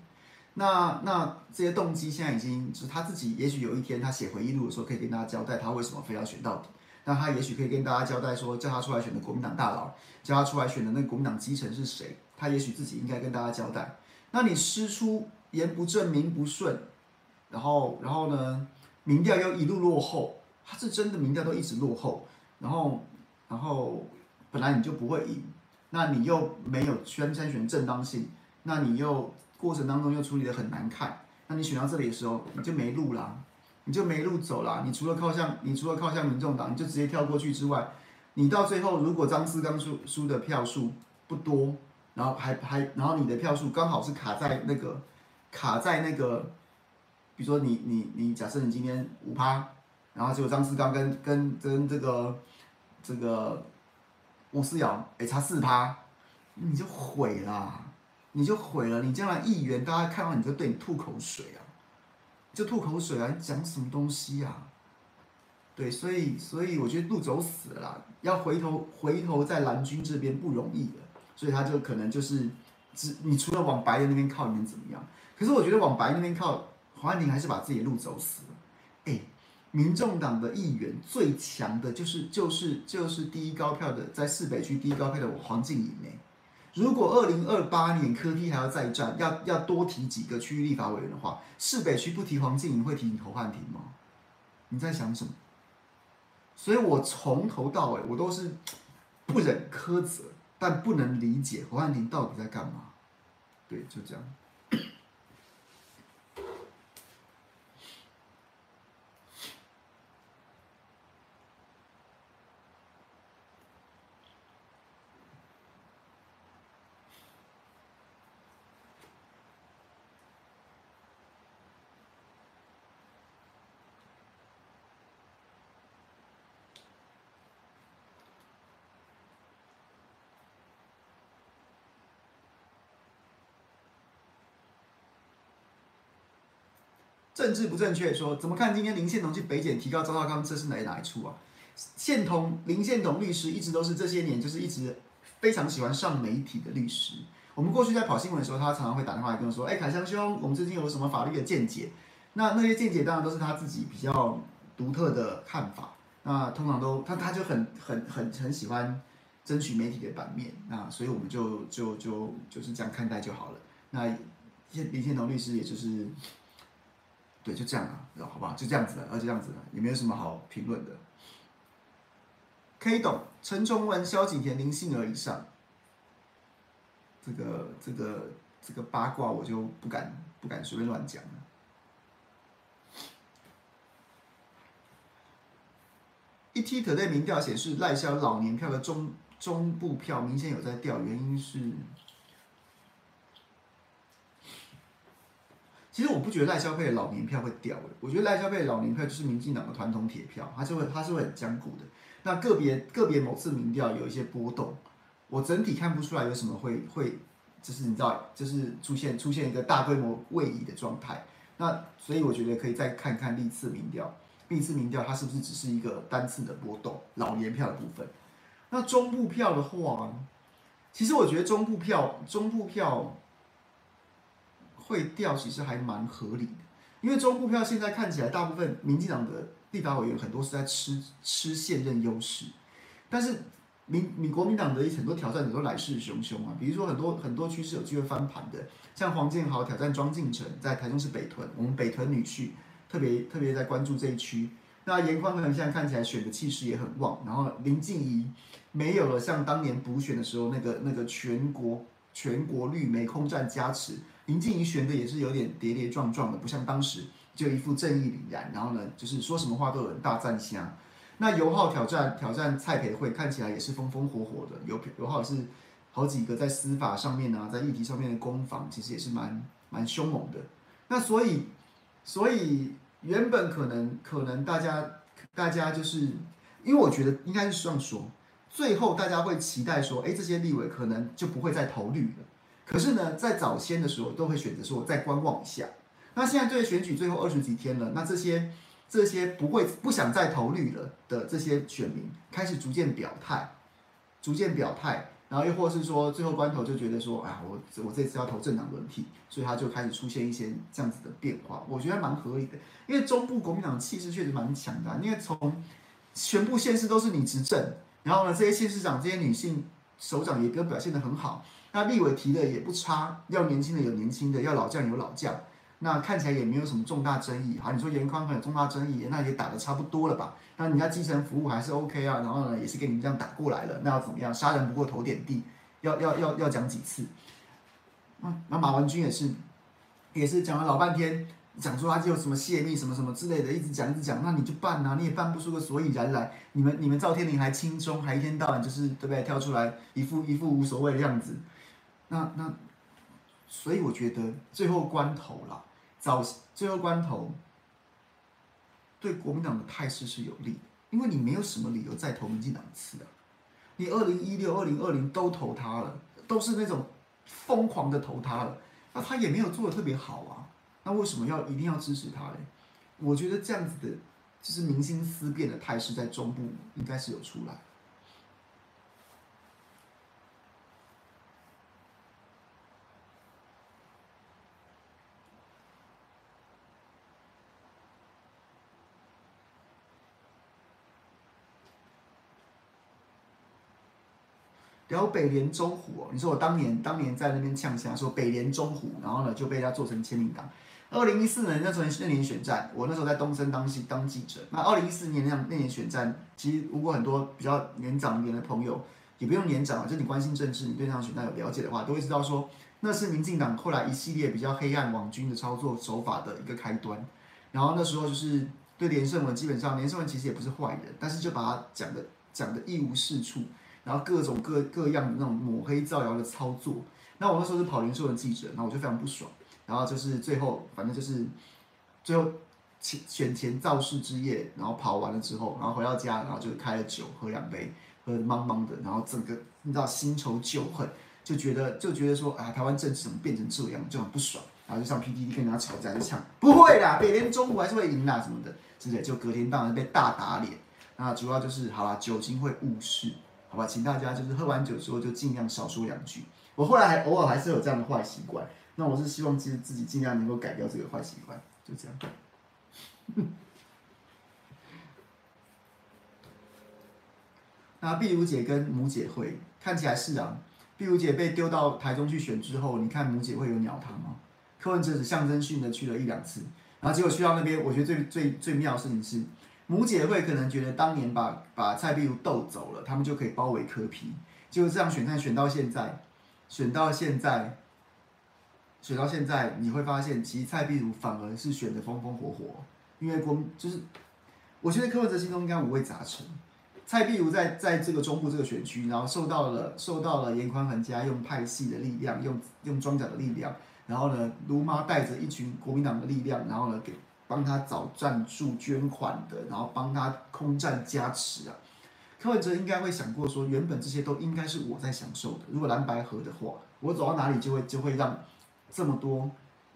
那那这些动机现在已经是他自己，也许有一天他写回忆录的时候，可以跟大家交代他为什么非要选到底。那他也许可以跟大家交代说，叫他出来选的国民党大佬，叫他出来选的那个国民党基层是谁？他也许自己应该跟大家交代。那你师出言不正名不顺，然后然后呢，民调又一路落后，他是真的民调都一直落后，然后然后本来你就不会赢，那你又没有宣参选正当性，那你又。过程当中又处理的很难看，那你选到这里的时候，你就没路啦，你就没路走啦。你除了靠向，你除了靠向民众党，你就直接跳过去之外，你到最后如果张思刚输输的票数不多，然后还还然后你的票数刚好是卡在那个卡在那个，比如说你你你假设你今天五趴，然后结果张思刚跟跟跟这个这个吴思瑶哎差四趴，你就毁了。你就毁了，你将来议员，大家看到你就对你吐口水啊，就吐口水啊！你讲什么东西啊？对，所以所以我觉得路走死了啦，要回头回头在蓝军这边不容易的，所以他就可能就是只你除了往白的那边靠，你能怎么样？可是我觉得往白那边靠，黄安宁还是把自己的路走死了。哎，民众党的议员最强的就是就是就是第一高票的，在市北区第一高票的黄静怡呢。如果二零二八年柯 P 还要再战，要要多提几个区域立法委员的话，市北区不提黄静莹会提你侯汉廷吗？你在想什么？所以我从头到尾我都是不忍苛责，但不能理解侯汉廷到底在干嘛。对，就这样。政治不正确，说怎么看今天林献彤去北检提高赵少康，这是哪哪一出啊？献彤林献彤律师一直都是这些年就是一直非常喜欢上媒体的律师。我们过去在跑新闻的时候，他常常会打电话来跟我说：“哎，凯香兄，我们最近有什么法律的见解？”那那些见解当然都是他自己比较独特的看法。那通常都他他就很很很很喜欢争取媒体的版面。那所以我们就就就就是这样看待就好了。那林献彤律师也就是。对，就这样啊，好不好？就这样子了，而且这样子了，也没有什么好评论的。K 董、陈崇文、萧景田、林信儿以上，这个这个这个八卦我就不敢不敢随便乱讲了。ET 特例民调显示，赖萧老年票的中中部票明显有在掉，原因是，其实我不觉得赖萧配的老年票会掉，我觉得赖萧配的老年票就是民进党的传统铁票，它是会它是会很僵固的。那个别个别某次民调有一些波动，我整体看不出来有什么会会，就是你知道，就是出现出现一个大规模位移的状态。那所以我觉得可以再看看历次民调。历次民调，它是不是只是一个单次的波动？老年票的部分，那中部票的话，其实我觉得中部票中部票会掉，其实还蛮合理的，因为中部票现在看起来，大部分民进党的立法委员很多是在吃吃现任优势，但是民民国民党的很多挑战者都来势汹汹啊，比如说很多很多区是有机会翻盘的，像黄健豪挑战庄敬诚，在台中市北屯，我们北屯女婿。特别特别在关注这一区，那颜宽恒现在看起来选的气势也很旺，然后林静仪没有了像当年补选的时候那个那个全国全国绿媒空战加持，林静怡选的也是有点跌跌撞撞的，不像当时就一副正义凛然，然后呢就是说什么话都有人大赞相。那游浩挑战挑战蔡培慧看起来也是风风火火的，游游浩是好几个在司法上面啊，在议题上面的攻防其实也是蛮蛮凶猛的，那所以。所以原本可能可能大家大家就是，因为我觉得应该是这样说，最后大家会期待说，哎，这些立委可能就不会再投绿了。可是呢，在早先的时候都会选择说再观望一下。那现在对选举最后二十几天了，那这些这些不会不想再投绿了的这些选民开始逐渐表态，逐渐表态。然后又或是说，最后关头就觉得说，啊，我我这次要投政党轮替，所以他就开始出现一些这样子的变化，我觉得蛮合理的。因为中部国民党气势确实蛮强的，因为从全部县市都是你执政，然后呢，这些县市长、这些女性首长也都表现得很好，那立委提的也不差，要年轻的有年轻的，要老将有老将。那看起来也没有什么重大争议，好，你说颜宽很有重大争议，那也打得差不多了吧？那人家基层服务还是 OK 啊，然后呢，也是给你们这样打过来了，那要怎么样？杀人不过头点地，要要要要讲几次？嗯，那马文君也是，也是讲了老半天，讲说他就有什么泄密什么什么之类的，一直讲一直讲，那你就办啊，你也办不出个所以然来。你们你们赵天林还轻松，还一天到晚就是对不对？跳出来一副一副无所谓的样子，那那，所以我觉得最后关头了。早最后关头，对国民党的态势是有利的，因为你没有什么理由再投民进党一次啊！你二零一六、二零二零都投他了，都是那种疯狂的投他了，那他也没有做的特别好啊，那为什么要一定要支持他嘞？我觉得这样子的，就是民心思变的态势，在中部应该是有出来。聊北联中虎哦，你说我当年当年在那边呛声说北联中虎，然后呢就被他做成签名党。二零一四年那时候那年选战，我那时候在东森当记当记者。那二零一四年那那年选战，其实如果很多比较年长一点的朋友，也不用年长啊，就你关心政治，你对那场选战有了解的话，都会知道说那是民进党后来一系列比较黑暗网军的操作手法的一个开端。然后那时候就是对连胜文，基本上连胜文其实也不是坏人，但是就把他讲的讲的一无是处。然后各种各各样的那种抹黑造谣的操作，那我那时候是跑连胜文记者，然后我就非常不爽。然后就是最后，反正就是最后选选前造势之夜，然后跑完了之后，然后回到家，然后就开了酒，喝两杯，喝得茫茫的，然后整个你知道新仇旧恨，就觉得就觉得说啊，台湾政治怎么变成这样，就很不爽。然后就上 PDD 跟人家吵架，就呛不会啦，北联中午还是会赢啦什么的，之类。就隔天当然被大打脸。那主要就是好啦，酒精会误事。好吧，请大家就是喝完酒之后就尽量少说两句。我后来还偶尔还是有这样的坏习惯，那我是希望其实自己尽量能够改掉这个坏习惯，就这样。那碧如姐跟母姐会看起来是啊，碧如姐被丢到台中去选之后，你看母姐会有鸟她吗？柯文哲只象征性的去了一两次，然后结果去到那边，我觉得最最最妙的事情是。母姐会可能觉得当年把把蔡壁如斗走了，他们就可以包围柯 P，就这样选战选到现在，选到现在，选到现在，你会发现其实蔡壁如反而是选的风风火火，因为国就是，我觉得柯文哲心中应该五味杂陈。蔡壁如在在这个中部这个选区，然后受到了受到了严宽恒家用派系的力量，用用庄脚的力量，然后呢，卢妈带着一群国民党的力量，然后呢给帮他找赞助捐款的，然后帮他空战加持啊。柯文哲应该会想过说，原本这些都应该是我在享受的，如果蓝白合的话，我走到哪里就会就会让这么多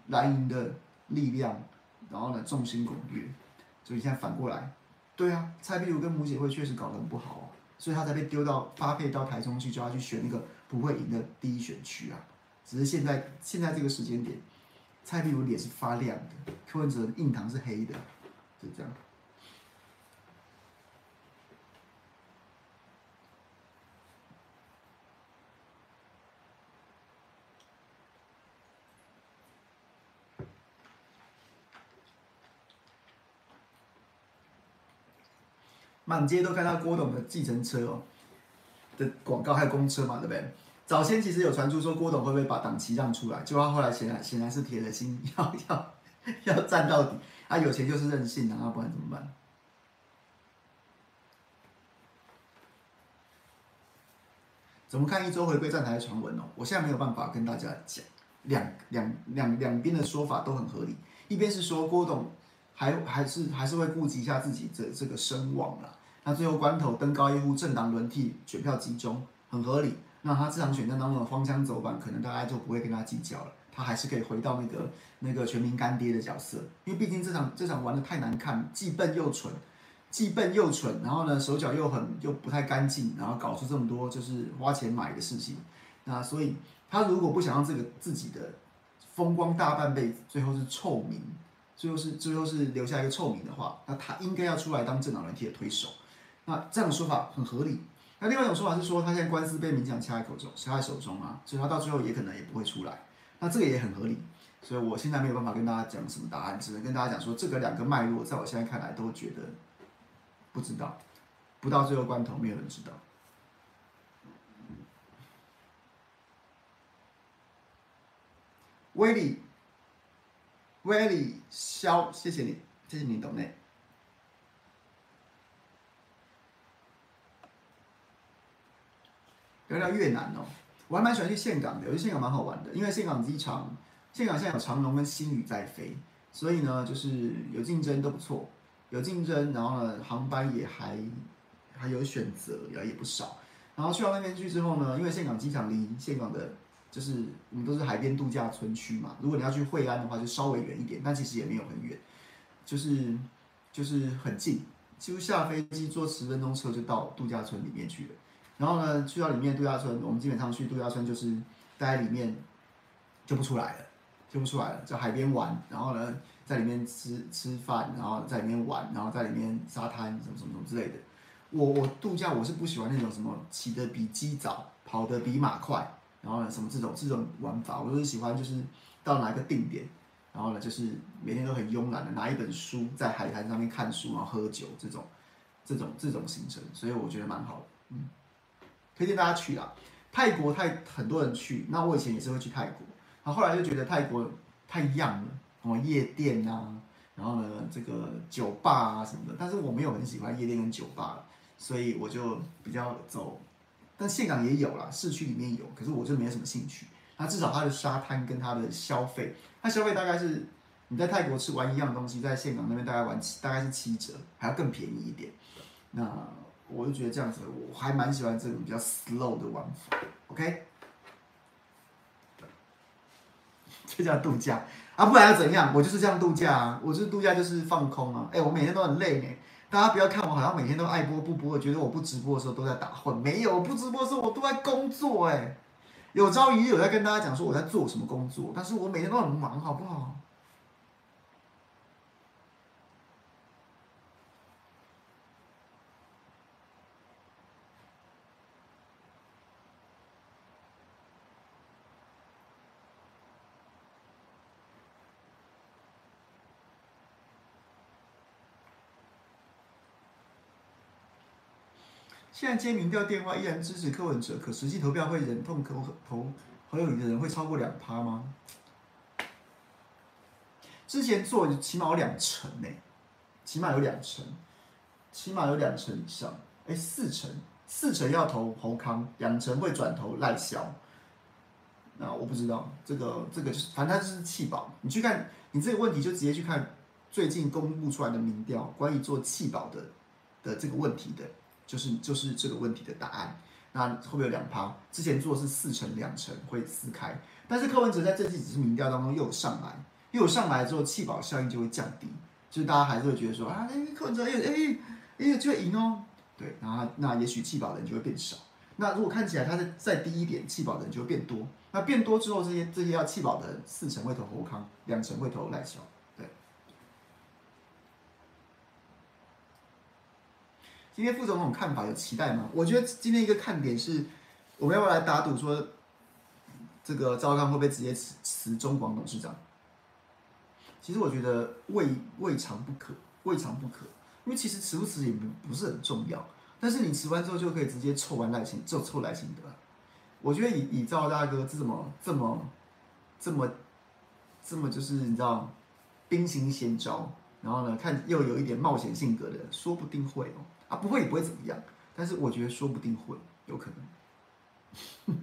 蓝营的力量，然后呢众星拱月，所以现在反过来。对啊，蔡壁如跟母姐会确实搞得很不好啊，所以他才被丢到发配到台中去，叫他去选那个不会赢的第一选区啊。只是现在现在这个时间点，蔡壁如脸是发亮的，柯文哲印堂是黑的，就这样。满街都看到郭董的计程车哦的广告，还有公车嘛，对不对？早先其实有传出说郭董会不会把党旗让出来，结果他后来显然显然是铁了心要要要站到底。啊，有钱就是任性啊，不然怎么办？怎么看一周回归站台的传闻哦？我现在没有办法跟大家讲，两两两两边的说法都很合理。一边是说郭董。还还是还是会顾及一下自己这这个声望啦。那最后关头登高一呼，政党轮替，选票集中，很合理。那他这场选战当中的荒腔走板，可能大家就不会跟他计较了。他还是可以回到那个那个全民干爹的角色，因为毕竟这场这场玩得太难看，既笨又蠢，既笨又蠢，然后呢手脚又很又不太干净，然后搞出这么多就是花钱买的事情。那所以他如果不想让这个自己的风光大半辈子最后是臭名。最后是最后是留下一个臭名的话，那他应该要出来当政党轮替的推手。那这样的说法很合理。那另外一种说法是说，他现在官司被民进党掐在口中，掐在手中啊，所以他到最后也可能也不会出来。那这个也很合理。所以我现在没有办法跟大家讲什么答案，只能跟大家讲说，这个两个脉络，在我现在看来都觉得不知道，不到最后关头，没有人知道。威力。威利肖，谢谢你，谢谢你懂内。聊聊越南哦，我还蛮喜欢去岘港的，我觉得峴港蛮好玩的，因为岘港机场，岘港现在有长龙跟星宇在飞，所以呢，就是有竞争都不错，有竞争，然后呢，航班也还还有选择，也也不少。然后去到那边去之后呢，因为岘港机场离岘港的。就是我们都是海边度假村区嘛，如果你要去惠安的话，就稍微远一点，但其实也没有很远，就是就是很近，几乎下飞机坐十分钟车就到度假村里面去了。然后呢，去到里面度假村，我们基本上去度假村就是待在里面就不出来了，就不出来了，在海边玩，然后呢在里面吃吃饭，然后在里面玩，然后在里面沙滩什么什么什么之类的。我我度假我是不喜欢那种什么起得比鸡早，跑得比马快。然后呢，什么这种这种玩法，我就是喜欢，就是到哪一个定点，然后呢，就是每天都很慵懒的拿一本书在海滩上面看书，然后喝酒这种，这种这种行程，所以我觉得蛮好的，嗯，推荐大家去啦。泰国太很多人去，那我以前也是会去泰国，然后后来就觉得泰国太样了，什么夜店啊，然后呢这个酒吧啊什么的，但是我没有很喜欢夜店跟酒吧，所以我就比较走。但峴港也有啦，市区里面有，可是我就没有什么兴趣。那至少它的沙滩跟它的消费，它消费大概是你在泰国吃完一样东西，在峴港那边大概玩，大概是七折，还要更便宜一点。那我就觉得这样子，我还蛮喜欢这种比较 slow 的玩法。OK，这叫度假啊，不然要怎样？我就是这样度假啊，我就是度假就是放空啊。哎、我每天都很累呢。大家不要看我，好像每天都爱播不播，觉得我不直播的时候都在打混。没有，我不直播的时候我都在工作。哎，有朝一日有在跟大家讲说我在做什么工作，但是我每天都很忙，好不好？现在接民调电话依然支持柯文哲，可实际投票会忍痛投投侯友宜的人会超过两趴吗？之前做起码有两成呢，起码有两成，起码有两成以上，哎，四成，四成要投侯康，两成会转投赖萧。那我不知道这个这个就是，反正他就是弃保。你去看，你这个问题就直接去看最近公布出来的民调，关于做弃保的的这个问题的。就是就是这个问题的答案，那会不会有两趴？之前做是四成两成会撕开，但是柯文哲在这次只是民调当中又有上来，又有上来之后弃保效应就会降低，就是大家还是会觉得说啊，哎柯文哲哎哎哎就会赢哦，对，然后那也许弃保的人就会变少，那如果看起来他再再低一点，弃保的人就会变多，那变多之后这些这些要弃保的人四成会投侯康，两成会投赖萧。今天副总统看法有期待吗？我觉得今天一个看点是，我们要不要来打赌说，这个赵康会不会直接辞辞中广董事长？其实我觉得未未尝不可，未尝不可，因为其实辞不辞也不不是很重要。但是你辞完之后就可以直接凑完赖清，就凑赖清德。我觉得以以赵大哥这么这么这么这么就是你知道兵行险招，然后呢看又有一点冒险性格的，说不定会哦。不会也不会怎么样，但是我觉得说不定会有可能。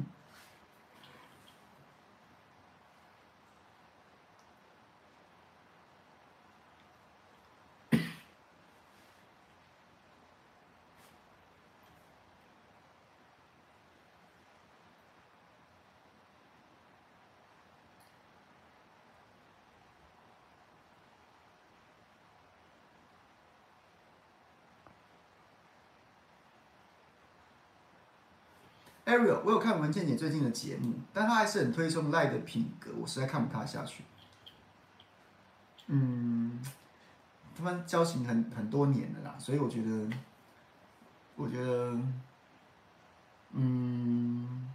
Ariel，我有看文倩姐最近的节目，但她还是很推崇赖的品格，我实在看不太下去。嗯，他们交情很很多年了啦，所以我觉得，我觉得，嗯，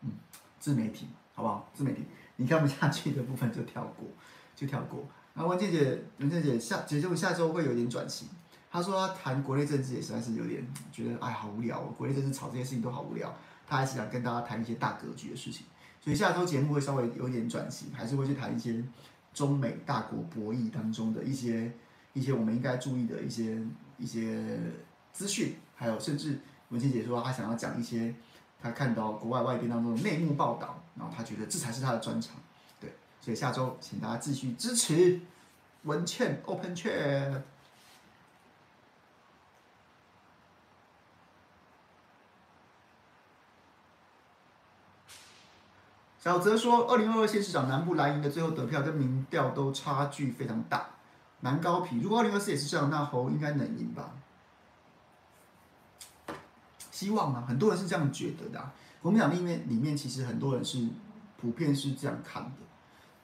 嗯，自媒体好不好？自媒体，你看不下去的部分就跳过，就跳过。然后文倩姐，文倩姐下节目下周会有点转型。他说他谈国内政治也实在是有点觉得哎，好无聊哦，国内政治吵这些事情都好无聊。他还是想跟大家谈一些大格局的事情，所以下周节目会稍微有点转型，还是会去谈一些中美大国博弈当中的一些一些我们应该注意的一些一些资讯，还有甚至文茜姐说她想要讲一些她看到国外外电当中的内幕报道，然后她觉得这才是她的专长。对，所以下周请大家继续支持文茜 Open Chat。小泽说，二零二二县市长南部蓝营的最后得票跟民调都差距非常大，南高皮。如果二零二四也是这样，那侯应该能赢吧？希望啊，很多人是这样觉得的啊。国民党里面里面其实很多人是普遍是这样看的，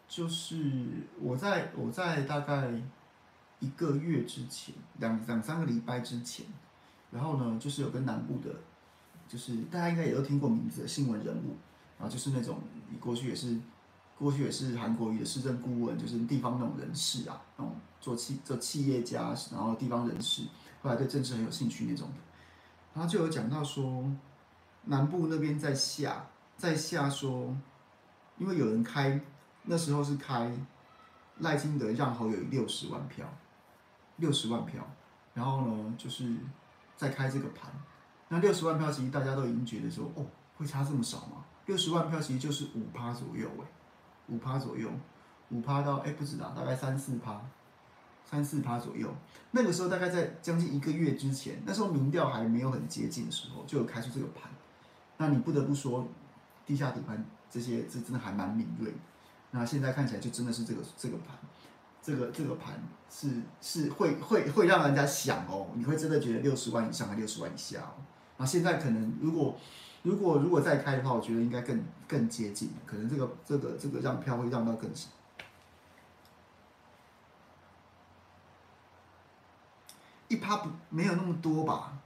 就是我在我在大概一个月之前，两两三个礼拜之前，然后呢，就是有跟南部的，就是大家应该也都听过名字的新闻人物。就是那种，你过去也是，过去也是韩国瑜的市政顾问，就是地方那种人士啊，那种做企做企业家，然后地方人士，后来对政治很有兴趣那种的。然后就有讲到说，南部那边在下，在下说，因为有人开，那时候是开赖清德让侯友宜六十万票，六十万票，然后呢，就是在开这个盘，那六十万票其实大家都已经觉得说，哦，会差这么少吗？六十万票其实就是五趴左右，哎，五趴左右，五趴到哎不知道，大概三四趴，三四趴左右。那个时候大概在将近一个月之前，那时候民调还没有很接近的时候，就有开出这个盘。那你不得不说，地下底盘这些这真的还蛮敏锐。那现在看起来就真的是这个这个盘，这个这个盘是是会会会让人家想哦，你会真的觉得六十万以上还六十万以下哦。那现在可能如果。如果如果再开的话，我觉得应该更更接近，可能这个这个这个让票会让到更少。一趴不没有那么多吧？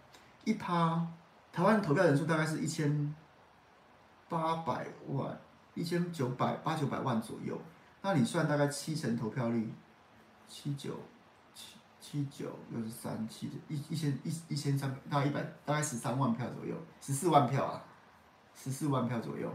一趴，台湾投票人数大概是一千八百万，一千九百八九百万左右。那你算大概七成投票率，七九七七九六十三七一一千一一千三百大概一百大概十三万票左右，十四万票啊，十四万票左右。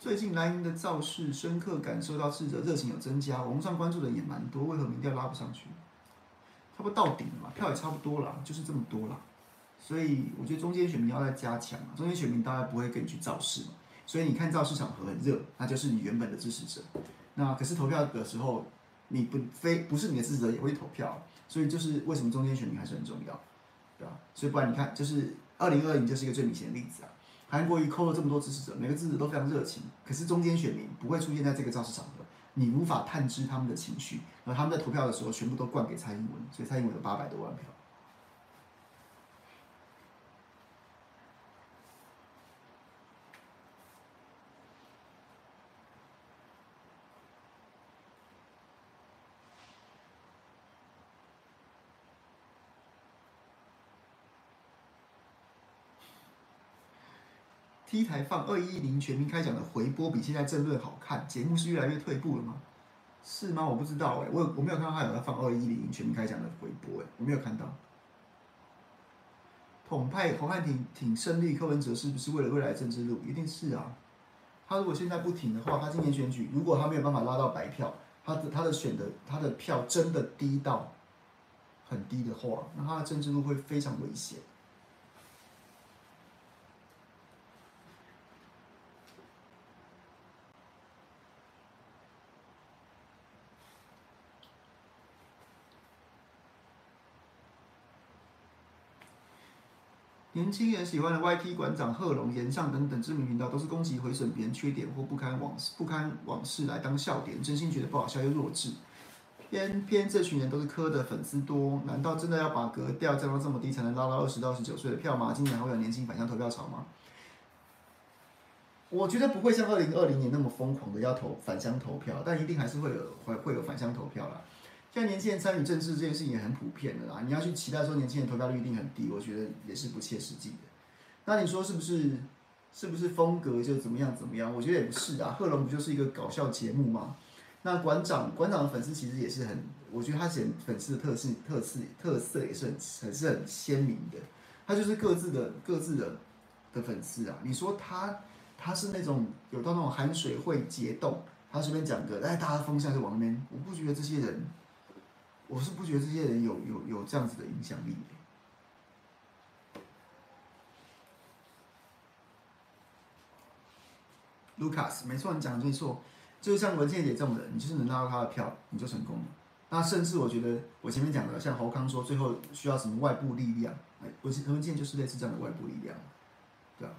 最近蓝营的造势，深刻感受到支持者热情有增加，网上关注的也蛮多，为何民调拉不上去？差不多到顶了嘛，票也差不多了，就是这么多了。所以我觉得中间选民要再加强嘛，中间选民大概不会跟你去造势嘛。所以你看造势场合很热，那就是你原本的支持者。那可是投票的时候，你不非不是你的支持者也会投票，所以就是为什么中间选民还是很重要，对吧？所以不然你看，就是二零二零就是一个最明显的例子啊。韩国瑜扣了这么多支持者，每个支持者都非常热情，可是中间选民不会出现在这个造势场合，你无法探知他们的情绪，而他们在投票的时候全部都灌给蔡英文，所以蔡英文有八百多万票。第一台放二一零全民开讲的回播比现在政论好看，节目是越来越退步了吗？是吗？我不知道哎、欸，我我没有看到他有在放二一零全民开讲的回播哎、我没有看到。统派侯汉廷挺胜利，柯文哲是不是为了未来政治路？一定是啊。他如果现在不挺的话，他今年选举如果他没有办法拉到白票，他的他的选的他的票真的低到很低的话，那他的政治路会非常危险。年轻人喜欢的 YT 馆长贺龙、炎上等等知名频道，都是攻击毁损别人缺点或不堪往事不堪往事来当笑点，真心觉得不好笑又弱智。偏偏这群人都是柯的粉丝多，难道真的要把格调降到这么低，才能拉到二十到二十九岁的票吗？今年还会有年轻返乡投票潮吗？我觉得不会像二零二零年那么疯狂的要投返乡投票，但一定还是会有会会有返乡投票啦。现在年轻人参与政治这件事情也很普遍的啦，你要去期待说年轻人投票率一定很低，我觉得也是不切实际的。那你说是不是？是不是风格就怎么样怎么样？我觉得也不是啊。贺龙不就是一个搞笑节目吗？那馆长馆长的粉丝其实也是很，我觉得他显粉丝的特色特色特色也是很很是很鲜明的。他就是各自的各自的的粉丝啊。你说他他是那种有到那种寒水会结冻，他随便讲个，哎，大家风向就往那边。我不觉得这些人。我是不觉得这些人有有有这样子的影响力。Lucas，没错，你讲的没错，就是像文倩姐这种人，你就是能拿到他的票，你就成功了。那甚至我觉得，我前面讲的，像侯康说，最后需要什么外部力量，哎，文文茜就是类似这样的外部力量，对吧？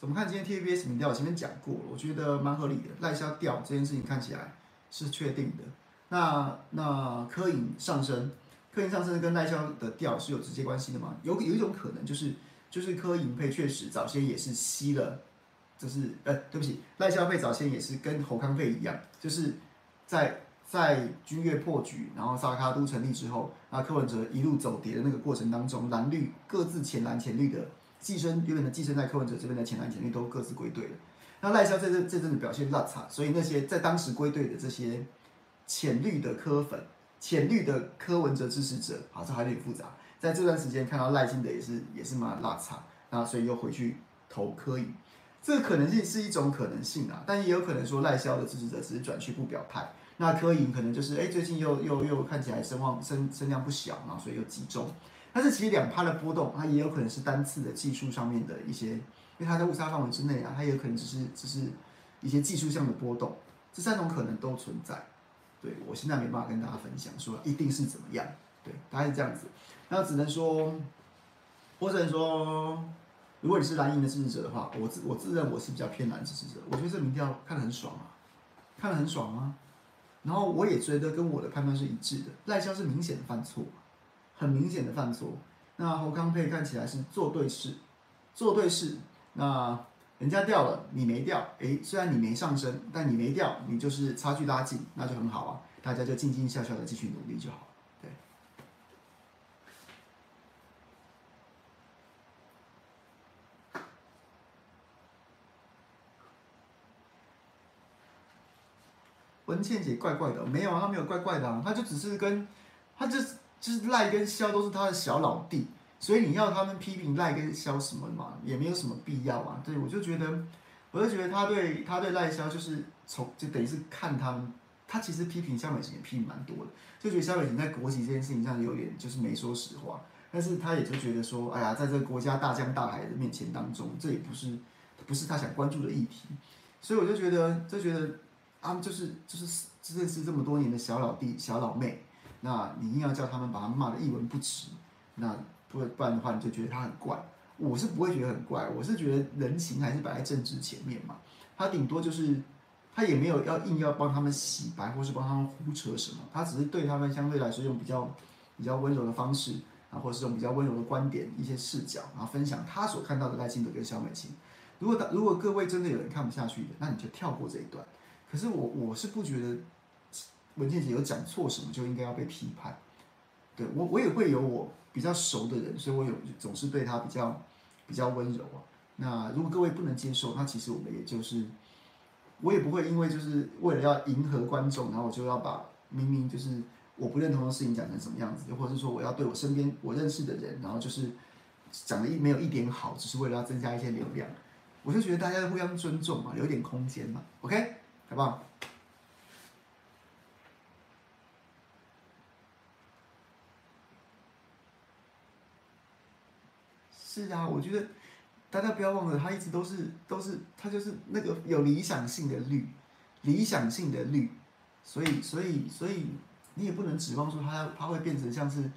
怎么看今天 TVBS 民调？前面讲过了，我觉得蛮合理的。赖萧掉这件事情看起来是确定的。那那柯盈上升，柯盈上升跟赖萧的调是有直接关系的吗？有有一种可能就是就是柯盈配确实早先也是吸了，就是呃对不起，赖萧配早先也是跟侯康配一样，就是在在君悦破局，然后萨卡都成立之后，那柯文哲一路走跌的那个过程当中，蓝绿各自浅蓝浅绿的。寄生原本的寄生在柯文哲这边的浅蓝浅绿都各自归队了。那赖萧在这这阵子表现烂差，所以那些在当时归队的这些浅绿的柯粉、浅绿的柯文哲支持者，好，这还有点复杂。在这段时间看到赖清德也是也是蛮烂差，那所以又回去投柯盈，这个可能性是一种可能性啊，但也有可能说赖萧的支持者只是转去不表态，那柯盈可能就是哎最近又又又看起来声望声声量不小嘛，所以又集中。但是其实两趴的波动，它也有可能是单次的技术上面的一些，因为它在误差范围之内啊，它也有可能只是只是一些技术上的波动，这三种可能都存在。对，我现在没办法跟大家分享说一定是怎么样，对，大概是这样子。那只能说，我只能说，如果你是蓝营的支持者的话，我自我自认我是比较偏蓝支持者，我觉得这民调看得很爽啊，看得很爽啊。然后我也觉得跟我的判断是一致的，赖萧是明显的犯错。很明显的犯错，那侯康配看起来是做对事，做对事，那人家掉了，你没掉，哎，虽然你没上升，但你没掉，你就是差距拉近，那就很好啊，大家就静静笑笑的继续努力就好。对。文倩姐怪怪的，没有啊，她没有怪怪的啊，她就只是跟，她就就是赖跟萧都是他的小老弟。所以你要他们批评赖跟萧什么嘛，也没有什么必要啊。对，我就觉得，我就觉得他对他对赖萧就是从就等于是看他们，他其实批评萧美琴也批评蛮多的，就觉得萧美琴在国籍这件事情上有点就是没说实话。但是他也就觉得说，哎呀，在这个国家大江大海的面前当中，这也不是不是他想关注的议题。所以我就觉得，就觉得啊，就是就是认识这么多年的小老弟小老妹，那你硬要叫他们把他骂得一文不值，那。不不然的话，你就觉得他很怪。我是不会觉得很怪，我是觉得人情还是摆在政治前面嘛。他顶多就是，他也没有要硬要帮他们洗白，或是帮他们胡扯什么。他只是对他们相对来说用比较比较温柔的方式啊，或是用比较温柔的观点、一些视角，然后分享他所看到的赖清德跟萧美琴。如果如果各位真的有人看不下去的，那你就跳过这一段。可是我我是不觉得文倩姐有讲错什么就应该要被批判。对我我也会有我。比较熟的人，所以我有总是对他比较比较温柔啊。那如果各位不能接受，那其实我们也就是，我也不会因为就是为了要迎合观众，然后我就要把明明就是我不认同的事情讲成什么样子，或者是说我要对我身边我认识的人，然后就是讲的一没有一点好，只是为了要增加一些流量。我就觉得大家互相尊重嘛，留点空间嘛，OK，好不好？是啊，我觉得大家不要忘了，他一直都是都是他就是那个有理想性的绿，理想性的绿，所以所以所以你也不能指望说他他会变成像是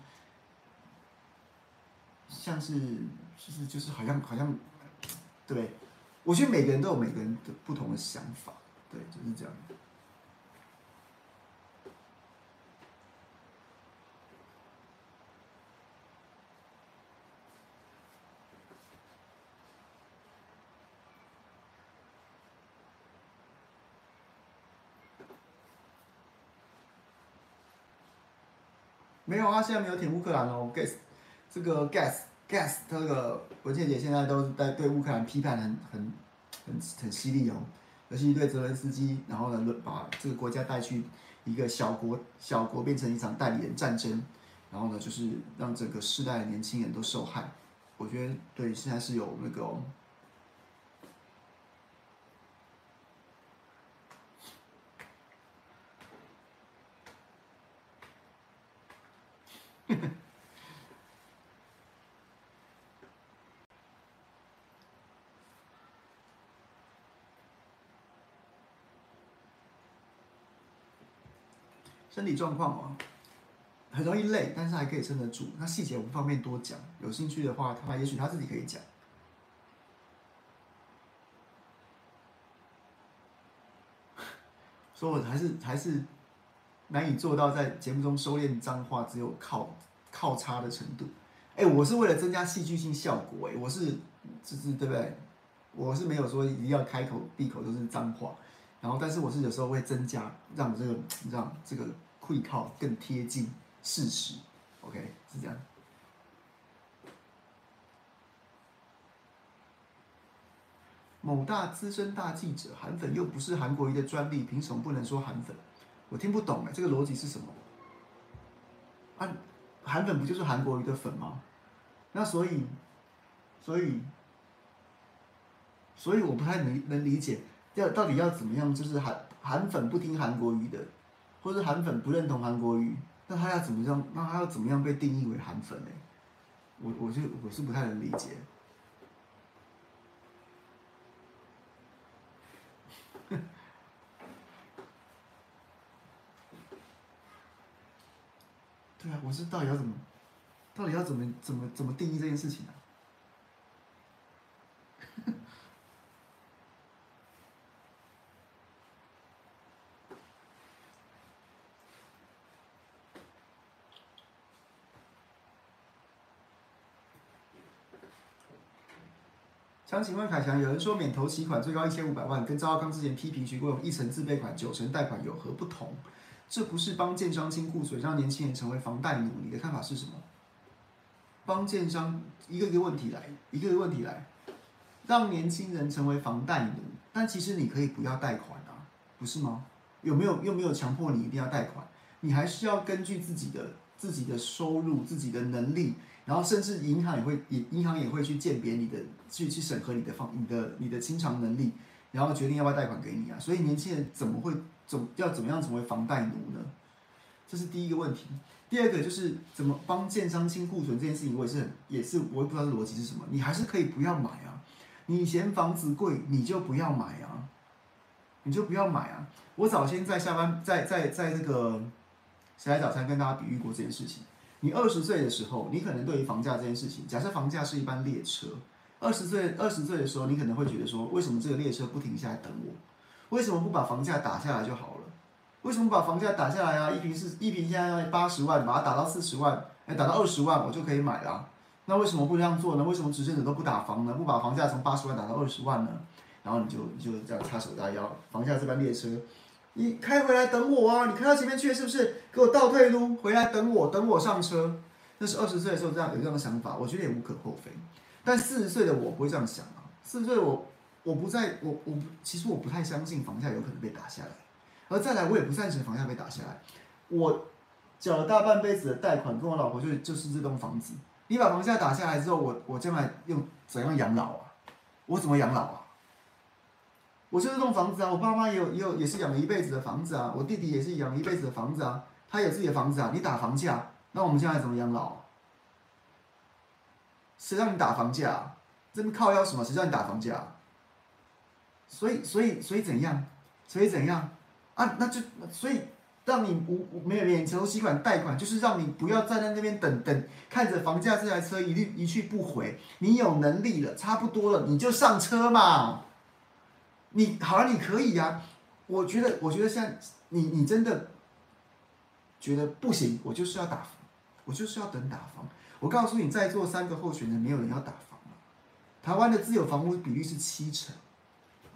像是就是就是好像好像对，我觉得每个人都有每个人的不同的想法，对，就是这样。没有啊，现在没有挺乌克兰哦。Gas，这个 Gas，Gas，这个文倩姐现在都在对乌克兰批判很很很很犀利哦，尤其对泽连斯基，然后呢，把这个国家带去一个小国小国变成一场代理人战争，然后呢，就是让整个世代的年轻人都受害。我觉得对，现在是有那个、身体状况哦，很容易累，但是还可以撑得住。那细节我不方便多讲，有兴趣的话，他也许他自己可以讲。所以我还是还是难以做到在节目中收敛脏话，只有靠靠插的程度。哎，我是为了增加戏剧性效果，哎，我是就是对不对？我是没有说一定要开口闭口都是脏话。然后，但是我是有时候会增加，让这个让这个会靠更贴近事实，OK，是这样。某大资深大记者，韩粉又不是韩国瑜的专利，凭什么不能说韩粉？我听不懂哎，这个逻辑是什么？啊，韩粉不就是韩国瑜的粉吗？那所以，所以，所以我不太能能理解。要到底要怎么样？就是韩韩粉不听韩国瑜的，或者韩粉不认同韩国瑜，那他要怎么样？那他要怎么样被定义为韩粉呢？我我就我是不太能理解。对啊，我是到底要怎么，到底要怎么怎么怎么定义这件事情呢？想请问凯翔，有人说免头期款最高一千五百万，跟赵少康之前批评徐国勇一成自备款、九成贷款有何不同？这不是帮建商清库存，让年轻人成为房贷奴？你的看法是什么？帮建商一个一个问题来，一个一个问题来，让年轻人成为房贷奴，但其实你可以不要贷款啊，不是吗？有没有又没有强迫你一定要贷款？你还是要根据自己的自己的收入、自己的能力，然后甚至银行也会也银行也会去鉴别你的，去去审核你的房你的你的清偿能力，然后决定要不要贷款给你啊。所以年轻人怎么会怎要怎么样成为房贷奴呢？这是第一个问题。第二个就是怎么帮建商清库存这件事情，我也是很也是我也不知道逻辑是什么。你还是可以不要买啊，你嫌房子贵，你就不要买啊，你就不要买啊。我早先在下班，在在在这个谁来早餐跟大家比喻过这件事情。你二十岁的时候，你可能对于房价这件事情，假设房价是一班列车，二十岁二十岁的时候，你可能会觉得说，为什么这个列车不停下来等我？为什么不把房价打下来就好了？为什么把房价打下来啊？一平是一平现在八十万，把它打到四十万，哎，打到二十万，我就可以买了。那为什么不这样做呢？为什么执政者都不打房呢？不把房价从八十万打到二十万呢？然后你就你就这样插手大腰，房价这班列车，你开回来等我啊！你开到前面去是不是？给我倒退路，回来等我，等我上车。那是二十岁的时候这样有这样的想法，我觉得也无可厚非。但四十岁的我不会这样想啊！四十岁的我，我不在，我我其实我不太相信房价有可能被打下来。而再来，我也不赞成房价被打下来。我缴了大半辈子的贷款，跟我老婆就就是这栋房子。你把房价打下来之后，我我将来用怎样养老啊？我怎么养老啊？我就这栋房子啊，我爸妈也有也有也是养了一辈子的房子啊，我弟弟也是养了一辈子的房子啊，他有自己的房子啊。你打房价，那我们将来怎么养老啊？谁让你打房价啊？这边靠腰什么？谁让你打房价啊？所以所以所以怎样？所以怎样？啊，那就所以让你无没有免头期款贷款，就是让你不要站在那边等等，看着房价这台车一律一去不回。你有能力了，差不多了，你就上车嘛。你好了，你可以呀、啊。我觉得，我觉得像你，你真的觉得不行，我就是要打，我就是要等打房。我告诉你，在座三个候选人，没有人要打房。台湾的自有房屋比率是七成，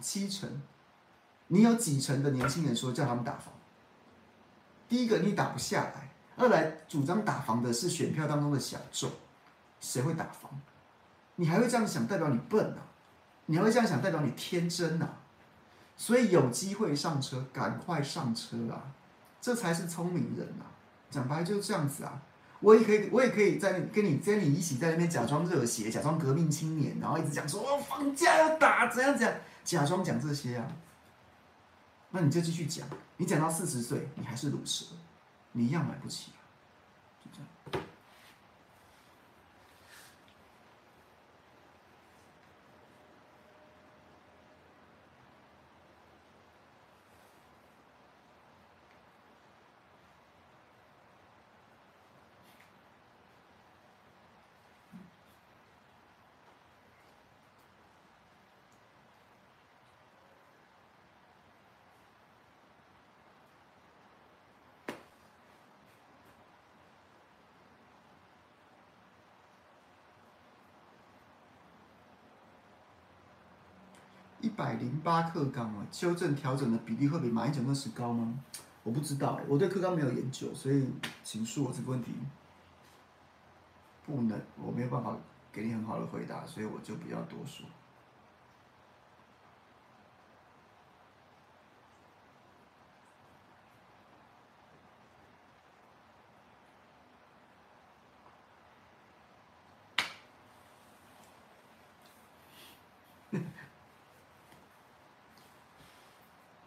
七成。你有几成的年轻人说叫他们打房？第一个，你打不下来；二来，主张打房的是选票当中的小众，谁会打房？你还会这样想，代表你笨呐、啊？你还会这样想，代表你天真呐、啊？所以有机会上车，赶快上车啊！这才是聪明人呐、啊！讲白就是这样子啊！我也可以，我也可以在跟你跟你一起在那边假装热血，假装革命青年，然后一直讲说哦，房价要打，怎样怎样，假装讲这些啊！那你就继续讲，你讲到四十岁，你还是乳蛇，你一样买不起。一百零八克钢啊，修正调整的比例会比马英九那时高吗？我不知道，我对克钢没有研究，所以请恕我这个问题不能，我没有办法给你很好的回答，所以我就不要多说。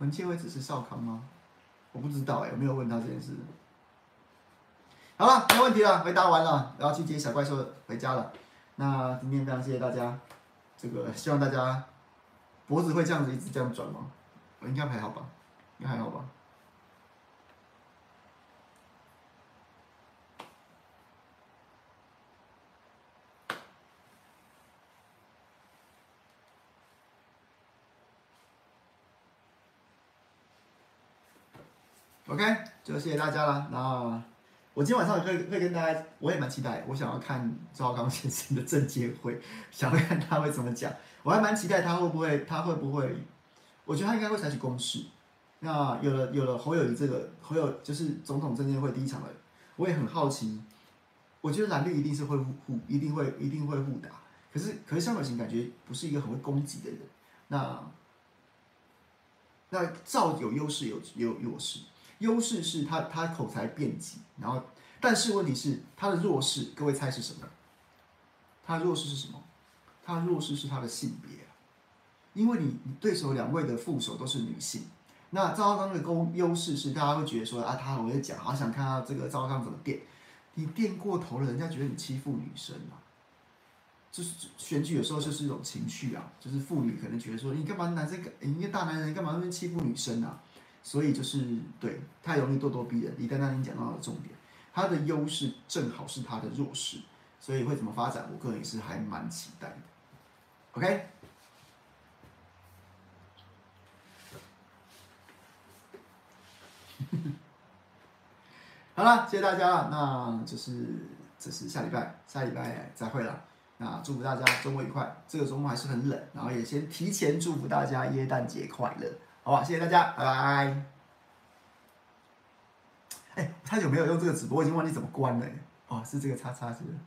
文茜会支持少康吗？我不知道哎、欸，我没有问他这件事。好了，没问题了，回答完了，然后去接小怪兽回家了。那今天非常谢谢大家，这个希望大家脖子会这样子一直这样转吗？我应该还好吧，应该还好吧。OK，就谢谢大家了。那我今天晚上会会跟大家，我也蛮期待，我想要看赵刚先生的证监会，想要看他会怎么讲，我还蛮期待他会不会，他会不会，我觉得他应该会采取攻势。那有了有了侯友谊这个侯友就是总统证监会第一场了，我也很好奇，我觉得蓝绿一定是会互，一定会一定会互打。可是可是萧美琴感觉不是一个很会攻击的人，那那赵有优势有有弱势，优势是他他口才辩捷，然后但是问题是他的弱势，各位猜是什么？他弱势是什么？他弱势是他的性别，因为你你对手两位的副手都是女性。那赵少康的攻优势是，大家会觉得说啊，他很会讲，好想看到这个赵少康怎么电，你电过头了，人家觉得你欺负女生啊。就是选举有时候就是一种情绪啊，就是妇女可能觉得说，你干嘛男生，你一个大男人干嘛那边欺负女生啊？所以就是对，太容易咄咄逼人。李丹丹，你讲到了重点，他的优势正好是他的弱势，所以会怎么发展，我个人也是还蛮期待的。OK。好了，谢谢大家，那就是这是下礼拜，下礼拜再会了。那祝福大家周末愉快，这个周末还是很冷，然后也先提前祝福大家耶诞节快乐，好？谢谢大家，拜拜。哎，太久没有用这个直播，我已经忘记怎么关了。哦，是这个叉叉是不是？